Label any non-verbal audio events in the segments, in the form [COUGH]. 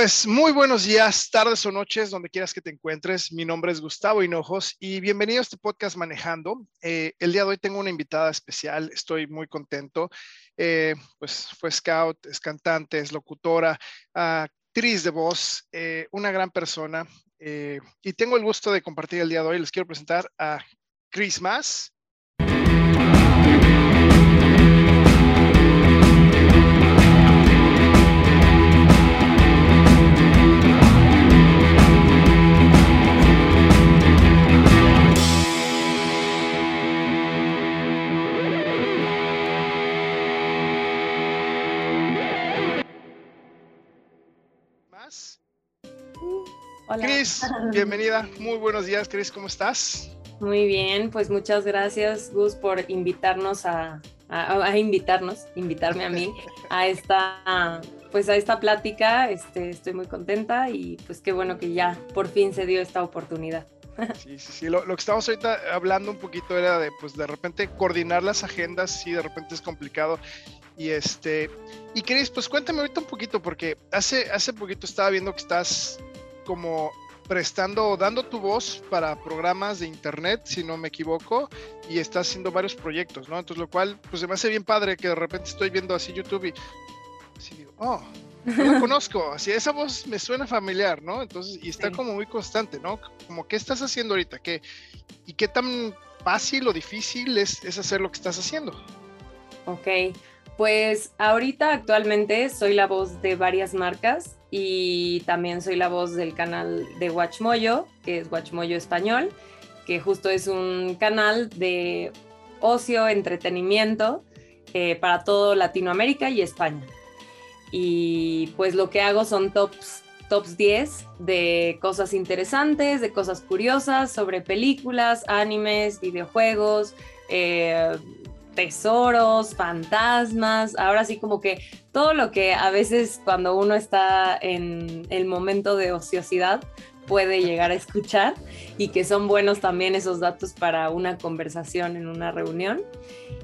Pues muy buenos días, tardes o noches, donde quieras que te encuentres. Mi nombre es Gustavo Hinojos y bienvenido a este podcast Manejando. Eh, el día de hoy tengo una invitada especial, estoy muy contento. Eh, pues fue scout, es cantante, es locutora, actriz de voz, eh, una gran persona. y tengo el gusto de compartir el día de hoy. Les quiero presentar a Chris Mas. Hola. Cris, [LAUGHS] bienvenida. Muy buenos días, Cris, ¿cómo estás? Muy bien, pues muchas gracias, Gus, por invitarnos a, a, invitarnos, invitarme a mí [LAUGHS] a esta, pues a esta plática. Este, estoy muy contenta y pues qué bueno que ya por fin se dio esta oportunidad. [LAUGHS] Sí, sí, sí. Lo, lo, que estamos ahorita hablando un poquito era de, pues, de repente coordinar las agendas, sí, de repente es complicado. Y este, y Cris, pues cuéntame ahorita un poquito, porque hace, hace poquito estaba viendo que estás como prestando o dando tu voz para programas de internet, si no me equivoco, y estás haciendo varios proyectos, ¿no? Entonces, lo cual, pues se me hace bien padre que de repente estoy viendo así YouTube y así digo, oh, no lo [LAUGHS] conozco, así esa voz me suena familiar, ¿no? Entonces, y está sí. como muy constante, ¿no? Como, ¿qué estás haciendo ahorita? ¿Qué, ¿Y qué tan fácil o difícil es, es hacer lo que estás haciendo? Ok, pues ahorita actualmente soy la voz de varias marcas y también soy la voz del canal de Watchmoyo, que es Watchmoyo Español, que justo es un canal de ocio, entretenimiento eh, para todo Latinoamérica y España. Y pues lo que hago son tops, tops 10 de cosas interesantes, de cosas curiosas sobre películas, animes, videojuegos, eh, tesoros, fantasmas, ahora sí como que todo lo que a veces cuando uno está en el momento de ociosidad puede llegar a escuchar y que son buenos también esos datos para una conversación en una reunión.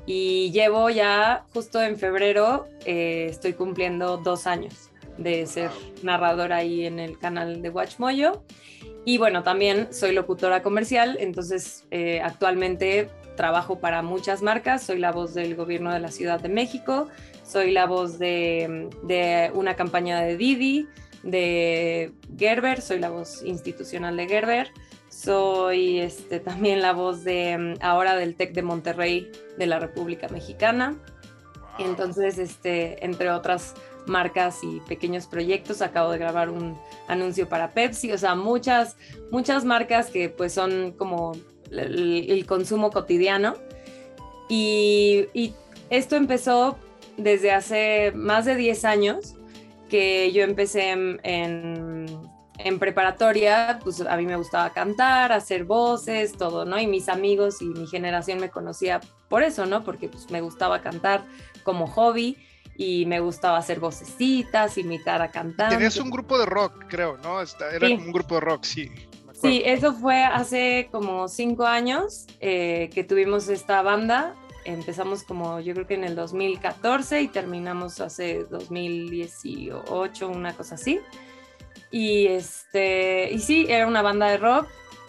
Y llevo ya justo en febrero, eh, estoy cumpliendo dos años de ser narradora ahí en el canal de Watchmoyo. Y bueno, también soy locutora comercial, entonces eh, actualmente trabajo para muchas marcas, soy la voz del gobierno de la Ciudad de México, soy la voz de, de, una campaña de Didi, de Gerber, soy la voz institucional de Gerber, soy este, también la voz de ahora del TEC de Monterrey de la República Mexicana. Entonces, este, entre otras marcas y pequeños proyectos, acabo de grabar un anuncio para Pepsi, o sea, muchas, muchas marcas que pues son como el, el consumo cotidiano. Y, y, esto empezó desde hace más de 10 años que yo empecé en, en, en, preparatoria, pues a mí me gustaba cantar, hacer voces, todo, ¿no? Y mis amigos y mi generación me conocía por eso, ¿no? Porque pues me gustaba cantar como hobby y me gustaba hacer vocecitas, imitar a cantar. Tenías un grupo de rock, creo, ¿no? Era sí. un grupo de rock, sí. Sí, eso fue hace como cinco años eh, que tuvimos esta banda. Empezamos como yo creo que en el 2014 y terminamos hace 2018, una cosa así. Y, este, y sí, era una banda de rock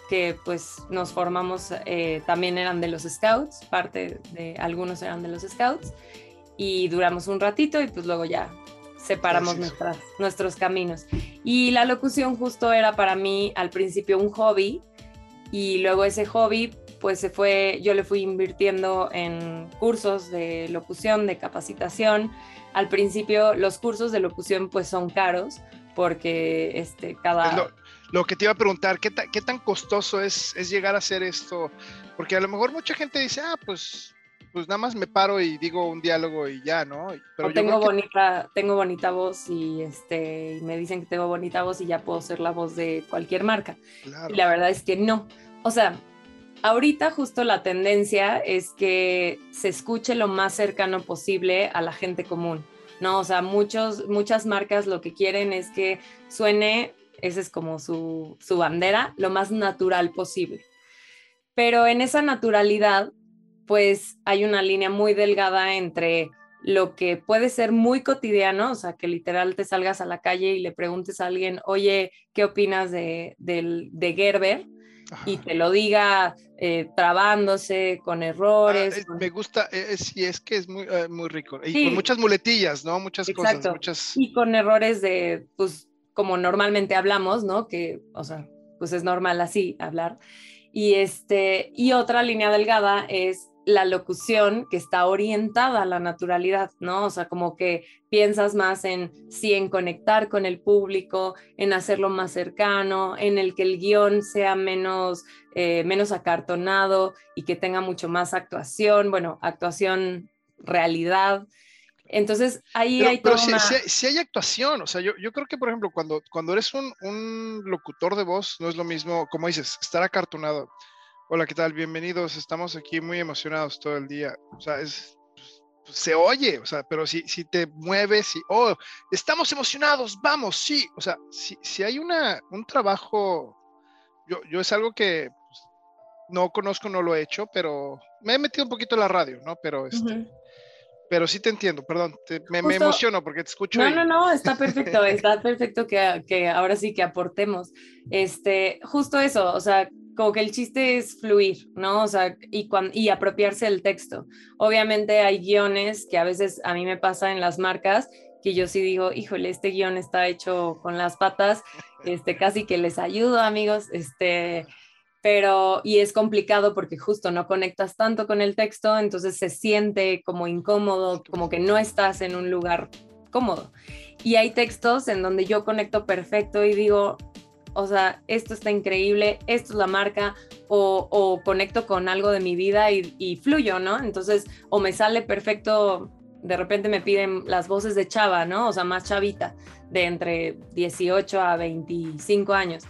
que pues nos formamos, eh, también eran de los Scouts, parte de algunos eran de los Scouts. Y duramos un ratito y pues luego ya separamos nuestras, nuestros caminos. Y la locución justo era para mí al principio un hobby y luego ese hobby pues se fue, yo le fui invirtiendo en cursos de locución, de capacitación. Al principio los cursos de locución pues son caros porque este, cada... Lo, lo, que te iba a preguntar, ¿qué, ta, ¿qué tan costoso es, es llegar a hacer esto? Porque a lo mejor mucha gente dice, ah, pues pues nada más me paro y digo un diálogo y ya, ¿no? Pero tengo bonita, que... tengo bonita voz y este y me dicen que tengo bonita voz y ya puedo ser la voz de cualquier marca. Claro. Y la verdad es que no. O sea, ahorita justo la tendencia es que se escuche lo más cercano posible a la gente común. ¿no? O sea, muchos, muchas marcas lo que quieren es que suene, esa es como su, su bandera, lo más natural posible. Pero en esa naturalidad pues hay una línea muy delgada entre lo que puede ser muy cotidiano, o sea, que literal te salgas a la calle y le preguntes a alguien, oye, ¿qué opinas de, de Gerber? y te lo diga eh, trabándose, con errores. Ah, me gusta, eh, sí, es que es muy, eh, muy rico. Y con muchas muletillas, ¿no? Muchas cosas. Muchas... Y con errores de, pues, como normalmente hablamos, ¿no? Que, o sea, pues es normal así hablar. Y, este, y otra línea delgada es la locución que está orientada a la naturalidad, ¿no? O sea, como que piensas más en sí, en conectar con el público, en hacerlo más cercano, en el que el guion sea menos, eh, menos acartonado y que tenga mucho más actuación, bueno, actuación realidad. Entonces, ahí hay Pero si, hay actuación, o sea, yo, yo, creo que, por ejemplo, cuando, cuando eres un, un locutor de voz, no es lo mismo, como dices, estar acartonado Hola, ¿qué tal? Bienvenidos. Estamos aquí muy emocionados todo el día. O sea, es, pues, se oye, o sea, pero si, si te mueves y, oh, estamos emocionados, vamos, sí. O sea, si, si hay una, un trabajo, yo, yo es algo que pues, no conozco, no lo he hecho, pero me he metido un poquito en la radio, ¿no? Pero este, pero sí te entiendo, perdón, me, me, emociono porque te escucho. No, no, no, está perfecto, está perfecto que, que, ahora sí que aportemos. Este, justo eso, o sea, como que el chiste es fluir, ¿no? O sea, y, y apropiarse del texto. Obviamente hay guiones que a veces a mí me pasa en las marcas que yo sí digo, híjole, este guion está hecho con las patas, este, casi que les ayudo, amigos, este, pero, y es complicado porque justo no conectas tanto con el texto, entonces se siente como incómodo, como que no estás en un lugar cómodo. Y hay textos en donde yo conecto perfecto y digo, o sea, esto está increíble, esto es la marca, o, conecto con algo de mi vida y, fluyo, ¿no? Entonces, o me sale perfecto, de repente me piden las voces de chava, ¿no? O sea, más chavita, de entre 18 a 25 años.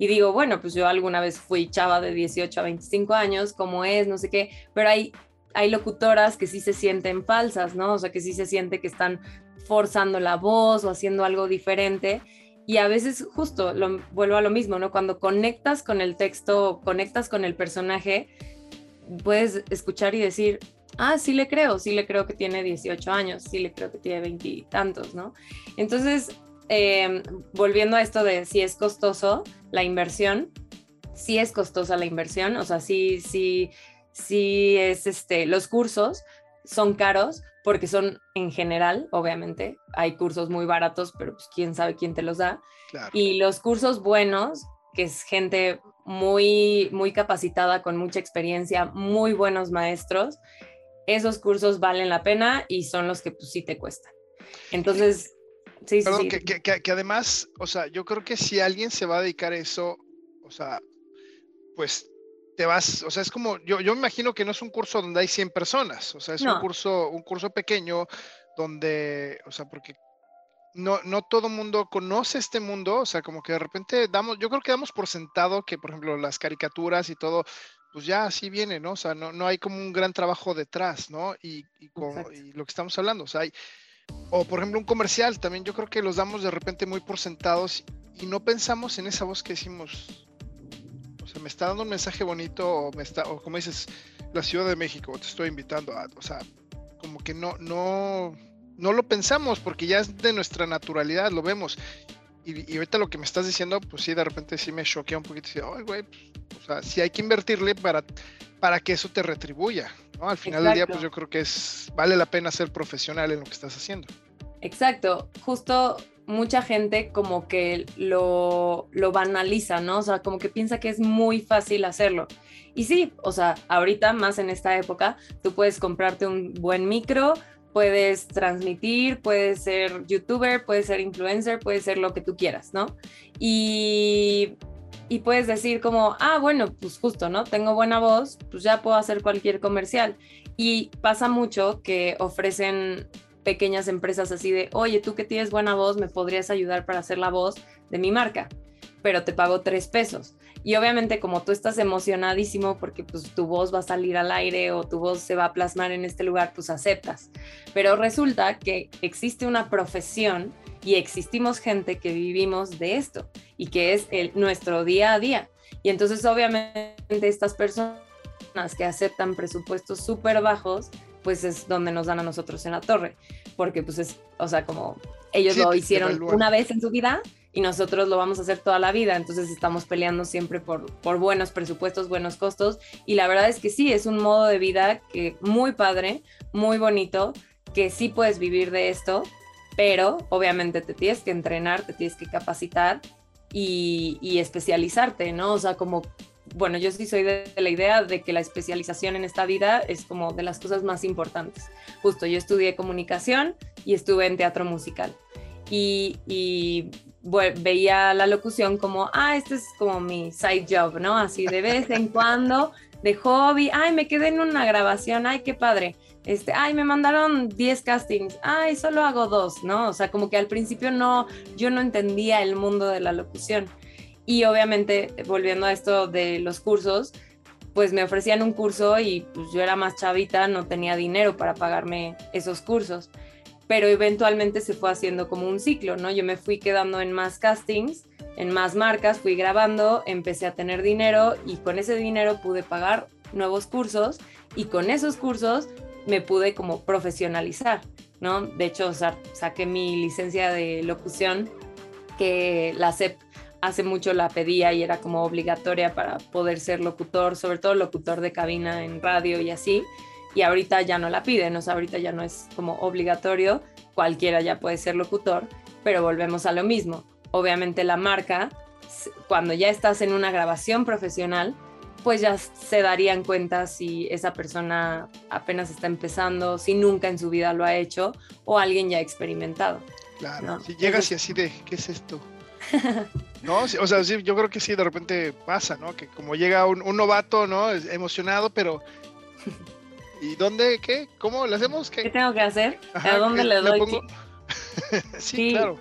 Y digo, bueno, pues yo alguna vez fui chava de 18 a 25 años, como es, no sé qué, pero hay, hay locutoras que sí se sienten falsas, ¿no? O sea, que sí se siente que están forzando la voz o haciendo algo diferente y a veces justo lo, vuelvo a lo mismo, ¿no? Cuando conectas con el texto, conectas con el personaje, puedes escuchar y decir, ah, sí le creo, sí le creo que tiene 18 años, sí le creo que tiene 20 y tantos, ¿no? Entonces, em, volviendo a esto de si es costoso la inversión, sí es costosa la inversión, o sea, sí, sí, sí es este, los cursos son caros, porque son en general, obviamente, hay cursos muy baratos, pero pues quién sabe quién te los da. Y los cursos buenos, que es gente muy, muy capacitada, con mucha experiencia, muy buenos maestros, esos cursos valen la pena y son los que pues sí te cuestan. Entonces, sí, sí, sí. Que, que, que además, o sea, yo creo que si alguien se va a dedicar a eso, o sea, pues te vas, o sea, es como, yo, yo me imagino que no es un curso donde hay 100 personas, o sea, es un curso, un curso pequeño donde, o sea, porque no, no todo mundo conoce este mundo, o sea, como que de repente damos, yo creo que damos por sentado que, por ejemplo, las caricaturas y todo, pues ya así viene, ¿no? O sea, no, no hay como un gran trabajo detrás, ¿no? Y, y, con, y lo que estamos hablando, o sea, hay, o por ejemplo un comercial, también yo creo que los damos de repente muy por sentados y no pensamos en esa voz que decimos, sea, me está dando un mensaje bonito o me está, o como dices, la Ciudad de México, te estoy invitando a, o sea, como que no, no, no lo pensamos porque ya es de nuestra naturalidad, lo vemos. Y, ahorita lo que me estás diciendo, pues sí, de repente sí me choquea un poquito. Y, Ay, pues, o sea, sí hay que invertirle para, para que eso te retribuya. ¿No? Al final del día, pues yo creo que es, vale la pena ser profesional en lo que estás haciendo. Exacto, justo mucha gente como que lo, lo banaliza, ¿no? O sea, como que piensa que es muy fácil hacerlo. Y sí, o sea, ahorita más en esta época, tú puedes comprarte un buen micro, puedes transmitir, puedes ser youtuber, puedes ser influencer, puedes ser lo que tú quieras, ¿no? Y, y puedes decir como, ah, bueno, pues justo, ¿no? Tengo buena voz, pues ya puedo hacer cualquier comercial. Y pasa mucho que ofrecen pequeñas empresas así de, oye, tú que tienes buena voz, me podrías ayudar para hacer la voz de mi marca, pero te pago tres pesos. Y obviamente como tú estás emocionadísimo porque pues tu voz va a salir al aire o tu voz se va a plasmar en este lugar, pues aceptas. Pero resulta que existe una profesión y existimos gente que vivimos de esto y que es el, nuestro día a día. Y entonces obviamente estas personas que aceptan presupuestos súper bajos pues es donde nos dan a nosotros en la torre, porque pues es, o sea, como ellos lo hicieron una vez en su vida y nosotros lo vamos a hacer toda la vida, entonces estamos peleando siempre por, por buenos presupuestos, buenos costos. Y la verdad es que sí, es un modo de vida que muy padre, muy bonito, que sí puedes vivir de esto, pero obviamente te tienes que entrenar, te tienes que capacitar y, y especializarte, ¿no? O sea, como bueno, yo sí soy de, la idea de que la especialización en esta vida es como de las cosas más importantes. Justo, yo estudié comunicación y estuve en teatro musical. Y, veía la locución como, ah, este es como mi side job, ¿no? Así de vez en [LAUGHS] cuando, de hobby, ay, me quedé en una grabación, ay, qué padre. Este, ay, me mandaron 10 castings, ay, solo hago dos, ¿no? O sea, como que al principio no, yo no entendía el mundo de la locución. Y obviamente, volviendo a esto de los cursos, pues me ofrecían un curso y pues yo era más chavita, no tenía dinero para pagarme esos cursos. Pero eventualmente se fue haciendo como un ciclo, ¿no? Yo me fui quedando en más castings, en más marcas, fui grabando, empecé a tener dinero y con ese dinero pude pagar nuevos cursos y con esos cursos me pude como profesionalizar, ¿no? De hecho, saqué mi licencia de locución que la CEP hace mucho la pedía y era como obligatoria para poder ser locutor, sobre todo locutor de cabina en radio y así. Y ahorita ya no la piden, o sea, ahorita ya no es como obligatorio, cualquiera ya puede ser locutor, pero volvemos a lo mismo. Obviamente la marca, cuando ya estás en una grabación profesional, pues ya se darían cuenta si esa persona apenas está empezando, si nunca en su vida lo ha hecho o alguien ya ha experimentado. Claro, si llegas y así de, ¿qué es esto? [LAUGHS] No, o sea, sí, yo creo que sí, de repente pasa, ¿no? Que como llega un, novato, ¿no? emocionado, pero... [LAUGHS] ¿Y dónde? ¿Qué? ¿Cómo le hacemos? ¿Qué, tengo que hacer? ¿A dónde le doy? [LAUGHS] sí, claro.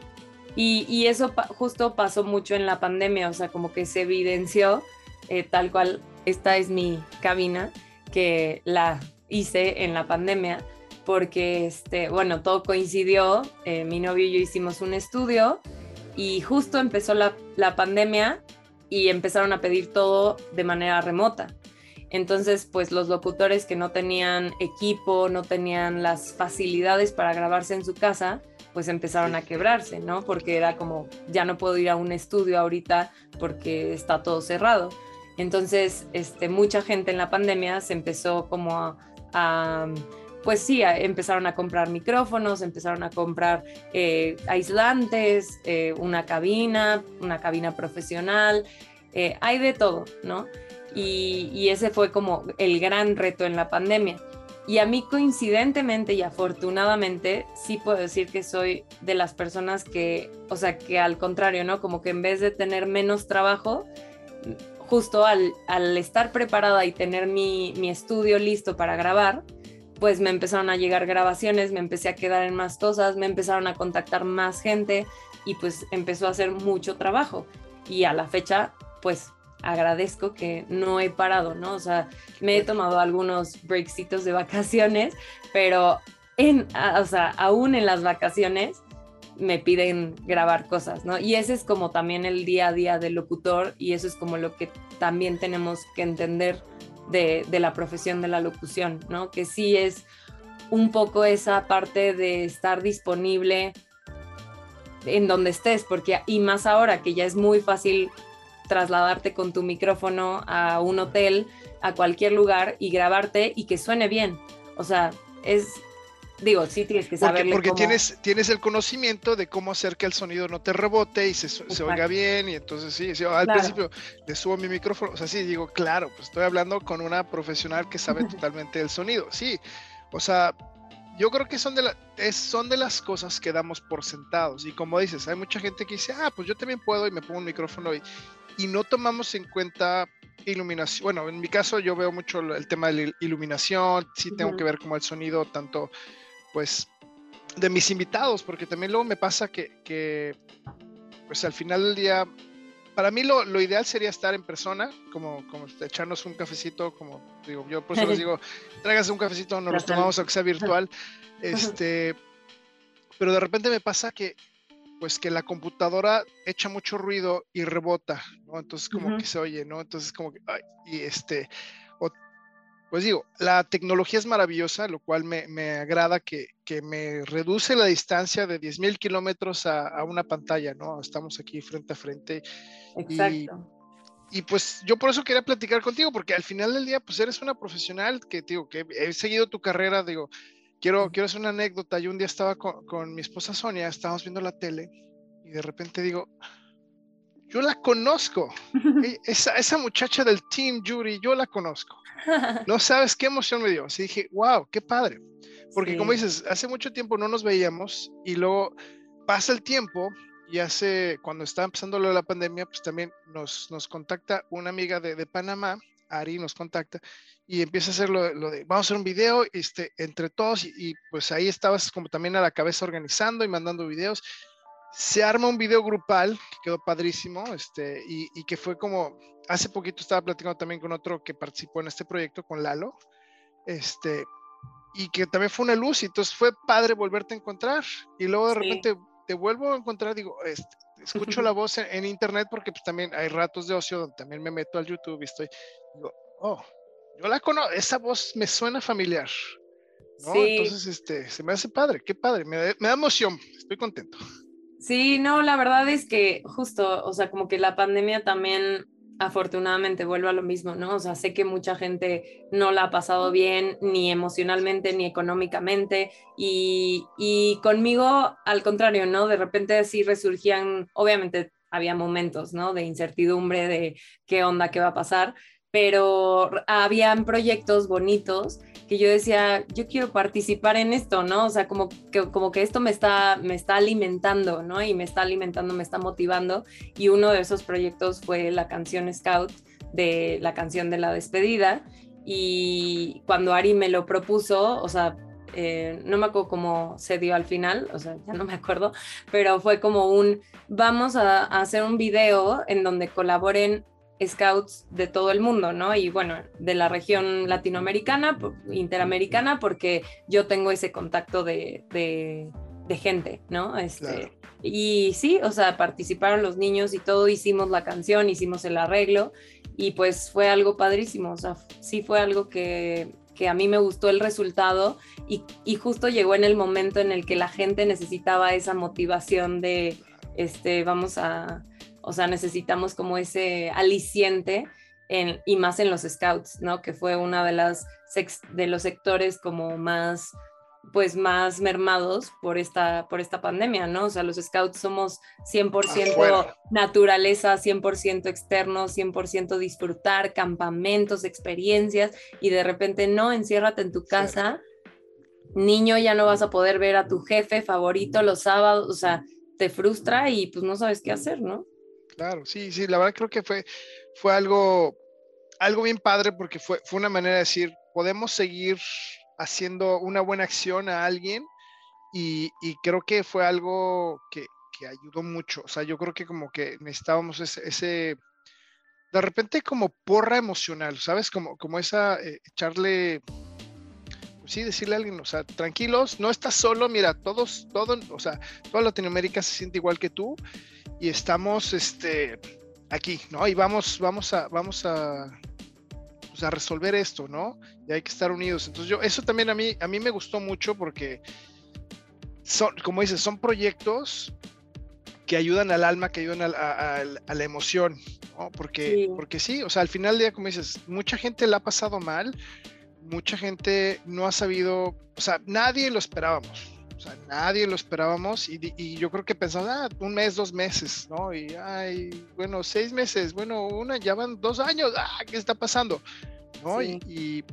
Y, eso justo pasó mucho en la pandemia, o sea, como que se evidenció eh, tal cual, esta es mi cabina, que la hice en la pandemia, porque, este, bueno, todo coincidió, eh, mi novio y yo hicimos un estudio y justo empezó la, pandemia y empezaron a pedir todo de manera remota. Entonces, pues los locutores que no tenían equipo, no tenían las facilidades para grabarse en su casa, pues empezaron a quebrarse, ¿no? Porque era como, ya no puedo ir a un estudio ahorita porque está todo cerrado. Entonces, este, mucha gente en la pandemia se empezó como a pues sí, empezaron a comprar micrófonos, empezaron a comprar eh, aislantes, eh, una cabina, una cabina profesional, eh, hay de todo, ¿no? Y, y, ese fue como el gran reto en la pandemia. Y a mí coincidentemente y afortunadamente sí puedo decir que soy de las personas que, o sea, que al contrario, ¿no? Como que en vez de tener menos trabajo, justo al, estar preparada y tener mi, mi estudio listo para grabar, pues me empezaron a llegar grabaciones, me empecé a quedar en más cosas, me empezaron a contactar más gente y pues empezó a hacer mucho trabajo. Y a la fecha, pues agradezco que no he parado, ¿no? O sea, me he tomado algunos breaksitos de vacaciones, pero en, o sea, aún en las vacaciones me piden grabar cosas, ¿no? Y ese es como también el día a día del locutor y eso es como lo que también tenemos que entender de, la profesión de la locución, ¿no? Que sí es un poco esa parte de estar disponible en donde estés, porque y más ahora que ya es muy fácil trasladarte con tu micrófono a un hotel, a cualquier lugar y grabarte y que suene bien. O sea, es Digo, sí tienes que saber. Porque, tienes, tienes el conocimiento de cómo hacer que el sonido no te rebote y se, se oiga bien. Y entonces sí, al principio le subo mi micrófono. O sea, sí, digo, claro, pues estoy hablando con una profesional que sabe totalmente el sonido. Sí, o sea, yo creo que son de, la, son de las cosas que damos por sentados. Y como dices, hay mucha gente que dice, ah, pues yo también puedo y me pongo un micrófono y, y no tomamos en cuenta iluminación. Bueno, en mi caso yo veo mucho el tema de la iluminación, sí tengo que ver como el sonido tanto pues, de mis invitados, porque también luego me pasa que, pues al final del día, para mí lo, ideal sería estar en persona, como, como echarnos un cafecito, como digo, yo por eso les [LAUGHS] digo, tráigase un cafecito, nos lo tomamos aunque sea virtual, [LAUGHS] este, pero de repente me pasa que, pues que la computadora echa mucho ruido y rebota, ¿no? Entonces como que se oye, ¿no? Entonces como que, ay, y este, pues digo, la tecnología es maravillosa, lo cual me, agrada que, me reduce la distancia de 10.000 kilómetros a, una pantalla, ¿no? Estamos aquí frente a frente. Exacto. Y, pues yo por eso quería platicar contigo, porque al final del día, pues eres una profesional que, digo, que he seguido tu carrera, digo, quiero, quiero hacer una anécdota. Yo un día estaba con, con mi esposa Sonia, estábamos viendo la tele y de repente digo, yo la conozco. [LAUGHS] E, esa, esa muchacha del Team Jury, yo la conozco. [LAUGHS] No sabes qué emoción me dio. Así dije, wow, qué padre. Porque como dices, hace mucho tiempo no nos veíamos y luego pasa el tiempo y hace, cuando estaba empezando la pandemia, pues también nos, nos contacta una amiga de, de Panamá, Ari nos contacta y empieza a hacer lo, de, vamos a hacer un video este, entre todos y, y, pues ahí estabas como también a la cabeza organizando y mandando videos se arma un video grupal que quedó padrísimo, este, y, que fue como, hace poquito estaba platicando también con otro que participó en este proyecto, con Lalo, este, y que también fue una luz, y entonces fue padre volverte a encontrar, y luego de repente te vuelvo a encontrar, digo, este, escucho [LAUGHS] la voz en, internet porque pues también hay ratos de ocio donde también me meto al YouTube y estoy, digo, oh, yo la conozco, esa voz me suena familiar. ¿no? Entonces, este, se me hace padre, qué padre, me da emoción, estoy contento. Sí, no, la verdad es que justo, o sea, como que la pandemia también afortunadamente vuelve a lo mismo, ¿no? O sea, sé que mucha gente no la ha pasado bien, ni emocionalmente, ni económicamente, y, y conmigo, al contrario, ¿no? De repente sí resurgían, obviamente había momentos, ¿no? De incertidumbre, de qué onda, qué va a pasar, pero habían proyectos bonitos que yo decía, yo quiero participar en esto, ¿no? O sea, como que, como que esto me está, me está alimentando, ¿no? Y me está alimentando, me está motivando. Y uno de esos proyectos fue la canción Scout de la canción de la despedida. Y cuando Ari me lo propuso, o sea, eh, no me acuerdo cómo se dio al final, o sea, ya no me acuerdo, pero fue como un, vamos a hacer un video en donde colaboren scouts de todo el mundo, ¿no? Y bueno, de la región latinoamericana, interamericana, porque yo tengo ese contacto de, gente, ¿no? Este, Y sí, o sea, participaron los niños y todo, hicimos la canción, hicimos el arreglo y pues fue algo padrísimo, o sea, sí fue algo que, que a mí me gustó el resultado y, y, justo llegó en el momento en el que la gente necesitaba esa motivación de, este, vamos a o sea, necesitamos como ese aliciente en, y más en los scouts, ¿no? Que fue una de las de los sectores como más pues más mermados por esta, por esta pandemia, ¿no? O sea, los scouts somos 100% naturaleza, 100% externo, 100% disfrutar, campamentos, experiencias, y de repente no, enciérrate en tu casa, niño, ya no vas a poder ver a tu jefe favorito los sábados, o sea, te frustra y pues no sabes qué hacer, ¿no? Claro, sí, sí, la verdad creo que fue, fue algo, algo bien padre porque fue, fue una manera de decir, podemos seguir haciendo una buena acción a alguien y, creo que fue algo que, ayudó mucho. O sea, yo creo que como que necesitábamos ese, de repente como porra emocional, ¿sabes? Como, como esa, eh, echarle, pues sí, decirle a alguien, o sea, tranquilos, no estás solo, mira, todos, todo, o sea, toda Latinoamérica se siente igual que tú y estamos este, aquí, ¿no? Y vamos, vamos a, vamos a, pues, a resolver esto, ¿no? Y hay que estar unidos. Entonces yo, eso también a mí, a mí me gustó mucho porque son, como dices, son proyectos que ayudan al alma, que ayudan a, la emoción, ¿no? Porque sí. porque sí, o sea, al final del día, como dices, mucha gente la ha pasado mal, mucha gente no ha sabido, o sea, nadie lo esperábamos, o sea, nadie lo esperábamos y, yo creo que pensamos, ah, un mes, dos meses, ¿no? Y, ay, bueno, seis meses, bueno, una, ya van dos años, ah, ¿qué está pasando? ¿No? Sí. Y,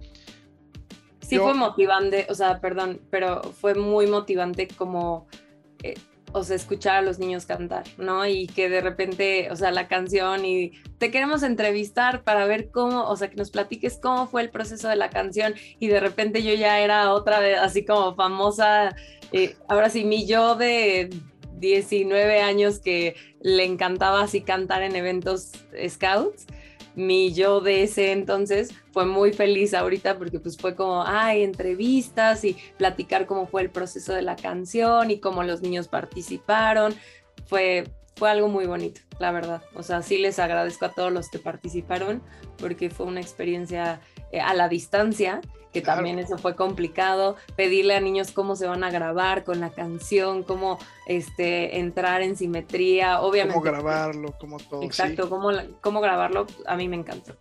sí fue motivante, o sea, perdón, pero fue muy motivante como... Eh, o sea, escuchar a los niños cantar, ¿no? Y que de repente, o sea, la canción y te queremos entrevistar para ver cómo, o sea, que nos platiques cómo fue el proceso de la canción y de repente yo ya era otra vez así como famosa, eh, ahora sí, mi yo de 19 años que le encantaba así cantar en eventos scouts mi yo de ese entonces fue muy feliz ahorita porque pues fue como, ay, entrevistas y platicar cómo fue el proceso de la canción y cómo los niños participaron. Fue, fue algo muy bonito, la verdad. O sea, sí les agradezco a todos los que participaron porque fue una experiencia eh, a la distancia, que también eso fue complicado, pedirle a niños cómo se van a grabar con la canción, cómo este, entrar en simetría, obviamente. Cómo grabarlo, cómo todo. Exacto, cómo, cómo grabarlo, a mí me encantó.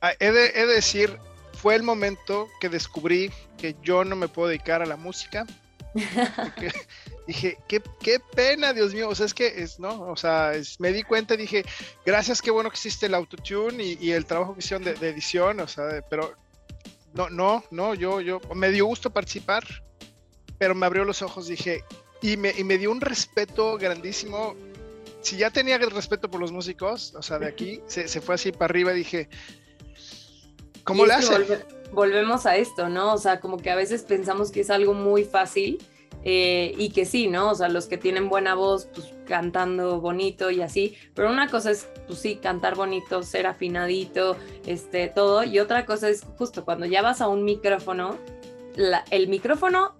Ah, he, de, he de decir, fue el momento que descubrí que yo no me puedo dedicar a la música. [LAUGHS] dije, qué, qué, pena, Dios mío. O sea, es que es, ¿no? O sea, me di cuenta dije, gracias, qué bueno que existe el autotune y, y el trabajo que hicieron de, de, edición. O sea, pero no, no, no, yo, yo, me dio gusto participar, pero me abrió los ojos, dije, y me, y me dio un respeto grandísimo. Si ya tenía el respeto por los músicos, o sea, de aquí, [LAUGHS] se, se fue así para arriba, dije, ¿cómo le hace? volvemos a esto, ¿no? O sea, como que a veces pensamos que es algo muy fácil eh, y que sí, ¿no? O sea, los que tienen buena voz, pues cantando bonito y así, pero una cosa es, pues sí, cantar bonito, ser afinadito, este, todo, y otra cosa es justo cuando ya vas a un micrófono, el micrófono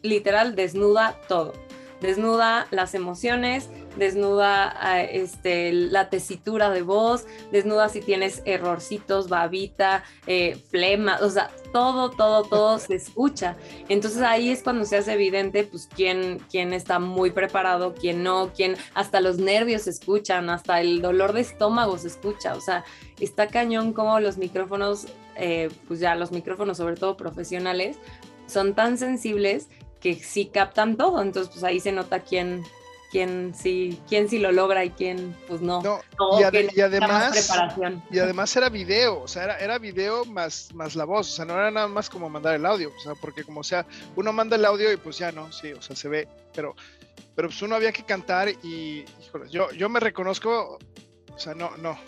literal desnuda todo, desnuda las emociones, desnuda este, la tesitura de voz, desnuda si tienes errorcitos, babita, eh, flema, o sea, todo, todo, todo se escucha. Entonces ahí es cuando se hace evidente, pues, quién, quién está muy preparado, quién no, quién, hasta los nervios se escuchan, hasta el dolor de estómago se escucha, o sea, está cañón como los micrófonos, eh, pues ya los micrófonos, sobre todo profesionales, son tan sensibles que sí captan todo, entonces pues ahí se nota quién, quién sí, quién sí lo logra y quién pues no. y, además, y además era video, o sea, era, era video más, más la voz, o sea, no era nada más como mandar el audio, o sea, porque como sea, uno manda el audio y pues ya no, sí, o sea, se ve, pero, pero pues uno había que cantar y, híjole, yo, yo me reconozco, o sea, no, no,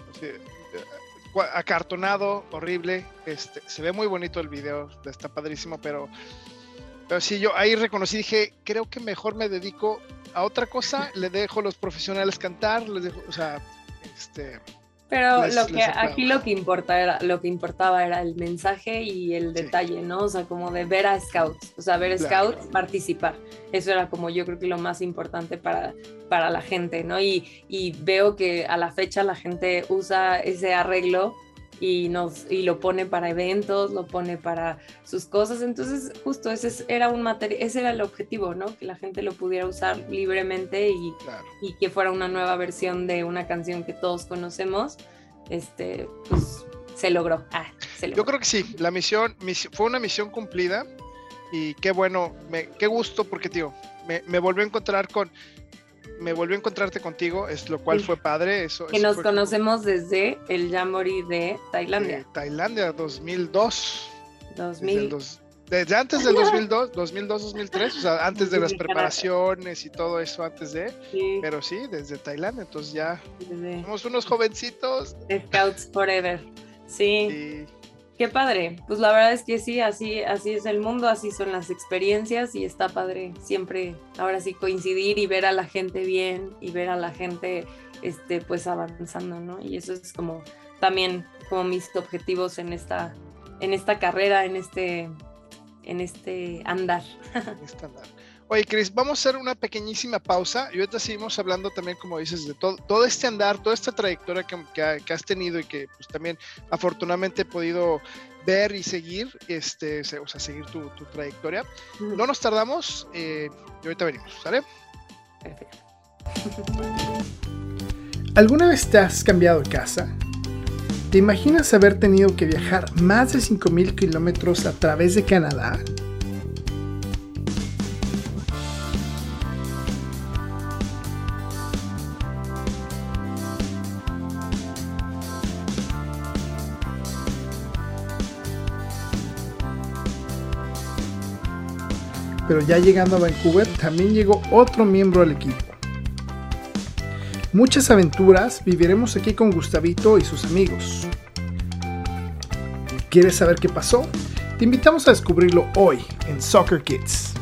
acartonado, horrible, este, se ve muy bonito el video, está padrísimo, pero... Pero sí, yo ahí reconocí, dije, creo que mejor me dedico a otra cosa, le dejo a los profesionales cantar, les dejo, o sea, este... Pero lo que aquí lo que importa era, lo que importaba era el mensaje y el detalle, ¿no? O sea, como de ver a scouts, o sea, ver scouts participar. Eso era como yo creo que lo más importante para, para la gente, ¿no? Y, y veo que a la fecha la gente usa ese arreglo y, nos, y lo pone para eventos, lo pone para sus cosas. Entonces, justo ese era, un ese era el objetivo, ¿no? Que la gente lo pudiera usar libremente y, y que fuera una nueva versión de una canción que todos conocemos. Este, pues se logró. Ah, Yo creo que sí, la misión, fue una misión cumplida y qué bueno, me, qué gusto porque, tío, me, me volvió a encontrar con me volvió a encontrarte contigo, es lo cual fue padre. Eso, que nos conocemos desde el Jamboree de Tailandia. Tailandia, 2002. 2000. Desde, antes del 2002, 2002, 2003, o sea, [LAUGHS] antes de las preparaciones y todo eso, antes de. Pero sí, desde Tailandia, entonces ya somos unos jovencitos. Scouts Forever. Sí. sí. Qué padre. Pues la verdad es que sí, así, así es el mundo, así son las experiencias y está padre siempre, ahora sí, coincidir y ver a la gente bien y ver a la gente, este, pues avanzando, ¿no? Y eso es como también como mis objetivos en esta, en esta carrera, en este, en este andar. En este andar. Oye, Cris, vamos a hacer una pequeñísima pausa y ahorita seguimos hablando también, como dices, de todo, todo este andar, toda esta trayectoria que, has tenido y que pues, también afortunadamente he podido ver y seguir, este, o sea, seguir tu, trayectoria. No nos tardamos eh, y ahorita venimos, ¿sale? ¿Alguna vez te has cambiado de casa? ¿Te imaginas haber tenido que viajar más de 5.000 kilómetros a través de Canadá? Pero ya llegando a Vancouver también llegó otro miembro al equipo. Muchas aventuras viviremos aquí con Gustavito y sus amigos. ¿Quieres saber qué pasó? Te invitamos a descubrirlo hoy en Soccer Kids.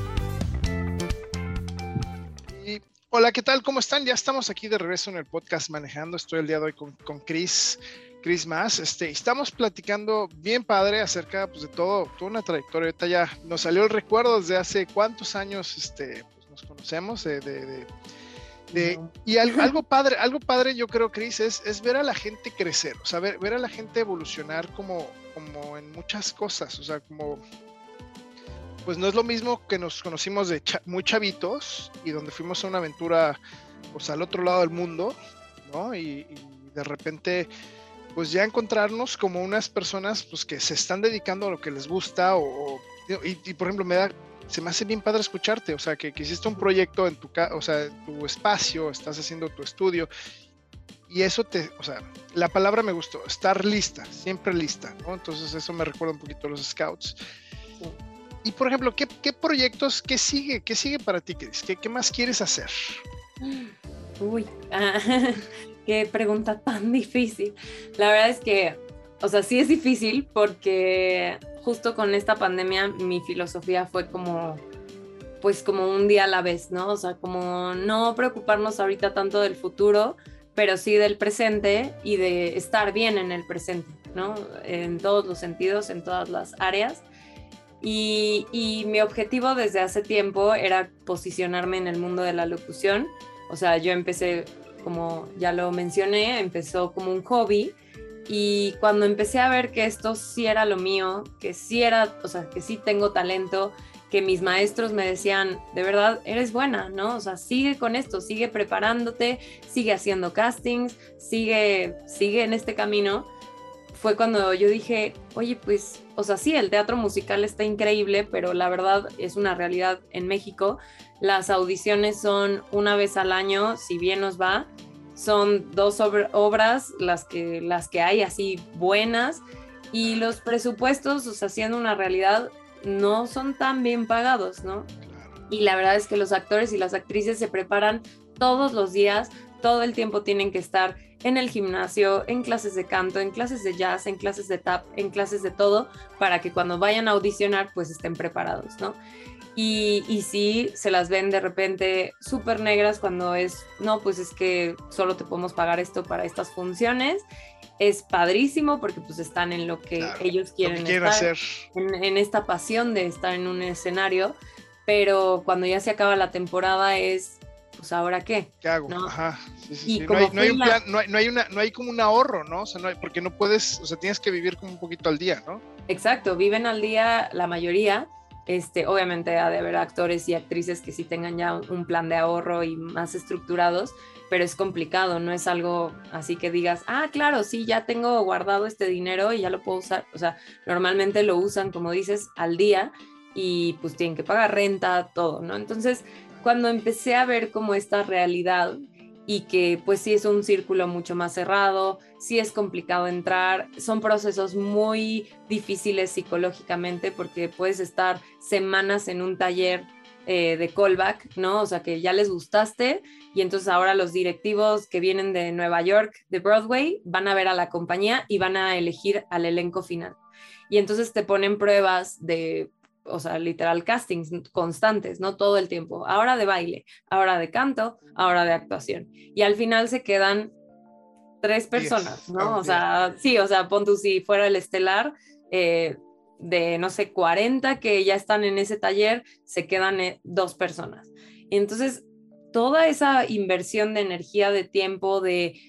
hola, ¿qué tal? ¿Cómo están? Ya estamos aquí de regreso en el podcast Manejando. Estoy el día de hoy con, con Chris. Chris más. Este, estamos platicando bien padre acerca pues, de todo, toda una trayectoria. Ahorita ya nos salió el recuerdo desde hace cuántos años este, pues, nos conocemos, de, Y algo, padre, algo padre yo creo, Cris, es, es, ver a la gente crecer, o sea, ver, a la gente evolucionar como, como en muchas cosas, o sea, como, pues no es lo mismo que nos conocimos de muy chavitos y donde fuimos a una aventura, pues al otro lado del mundo, ¿no? Y, de repente, pues ya encontrarnos como unas personas, pues que se están dedicando a lo que les gusta o, y, y por ejemplo, me da se me hace bien padre escucharte, o sea, que, hiciste un proyecto en tu, o sea, tu espacio, estás haciendo tu estudio, y eso te, o sea, la palabra me gustó, estar lista, siempre lista, ¿no? Entonces eso me recuerda un poquito a los scouts. Y por ejemplo, ¿qué, proyectos, qué sigue, qué sigue para ti, ¿Qué, qué más quieres hacer? Uy, ah, [LAUGHS] qué pregunta tan [LAUGHS] difícil. La verdad es que, o sea, sí es difícil porque justo con esta pandemia mi filosofía fue como, pues como un día a la vez, ¿no? O sea, como no preocuparnos ahorita tanto del futuro, pero sí del presente y de estar bien en el presente, ¿no? En todos los sentidos, en todas las áreas. Y, y, mi objetivo desde hace tiempo era posicionarme en el mundo de la locución. O sea, yo empecé, como ya lo mencioné, empezó como un hobby y cuando empecé a ver que esto sí era lo mío, que sí era, o sea, que sí tengo talento, que mis maestros me decían, de verdad, eres buena, ¿no? O sea, sigue con esto, sigue preparándote, sigue haciendo castings, sigue, sigue en este camino. Fue cuando yo dije, oye, pues, o sea, sí, el teatro musical está increíble, pero la verdad es una realidad en México. Las audiciones son una vez al año, si bien nos va, son dos obras las que, las que hay así buenas y los presupuestos, o sea, siendo una realidad, no son tan bien pagados, ¿no? Y la verdad es que los actores y las actrices se preparan todos los días, todo el tiempo tienen que estar en el gimnasio, en clases de canto, en clases de jazz, en clases de tap, en clases de todo, para que cuando vayan a audicionar pues estén preparados, ¿no? Y, y sí, se las ven de repente súper negras cuando es, no, pues es que solo te podemos pagar esto para estas funciones. Es padrísimo porque pues están en lo que ellos quieren, estar, hacer. En, esta pasión de estar en un escenario, pero cuando ya se acaba la temporada es, pues ahora qué. ¿Qué hago? Ajá. no, hay, no, hay un plan, no, hay, no, hay una, no hay como un ahorro, ¿no? O sea, no hay, porque no puedes, o sea, tienes que vivir como un poquito al día, ¿no? Exacto, viven al día la mayoría este, obviamente ha de haber actores y actrices que sí tengan ya un plan de ahorro y más estructurados, pero es complicado, no es algo así que digas, ah, claro, sí, ya tengo guardado este dinero y ya lo puedo usar. O sea, normalmente lo usan, como dices, al día y pues tienen que pagar renta, todo, ¿no? Entonces, cuando empecé a ver como esta realidad y que pues sí es un círculo mucho más cerrado, sí es complicado entrar, son procesos muy difíciles psicológicamente porque puedes estar semanas en un taller eh, de callback, ¿no? O sea, que ya les gustaste y entonces ahora los directivos que vienen de Nueva York, de Broadway, van a ver a la compañía y van a elegir al elenco final. Y entonces te ponen pruebas de o sea, literal castings constantes, ¿no? Todo el tiempo. Ahora de baile, ahora de canto, ahora de actuación. Y al final se quedan tres personas, ¿no? O sea, sí, o sea, pon tú si fuera el estelar, eh, de no sé, 40 que ya están en ese taller, se quedan eh, dos personas. Y entonces, toda esa inversión de energía, de tiempo, de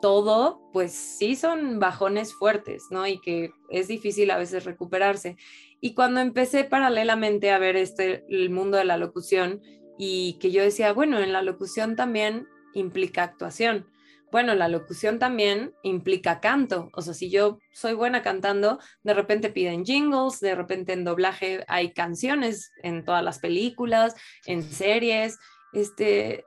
todo, pues sí son bajones fuertes, ¿no? Y que es difícil a veces recuperarse. Y cuando empecé paralelamente a ver este, el mundo de la locución y que yo decía, bueno, en la locución también implica actuación. Bueno, la locución también implica canto. O sea, si yo soy buena cantando, de repente piden jingles, de repente en doblaje hay canciones en todas las películas, en series. Este,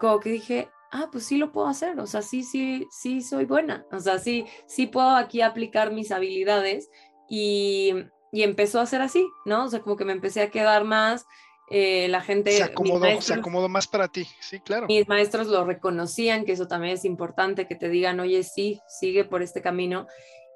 como que dije, ah, pues sí lo puedo hacer. O sea, sí, sí, sí soy buena. O sea, sí, sí puedo aquí aplicar mis habilidades y y empezó a ser así, ¿no? O sea, como que me empecé a quedar más, eh, la gente... Se acomodó, se acomodó más para ti, sí, claro. Mis maestros lo reconocían, que eso también es importante, que te digan, oye, sí, sigue por este camino.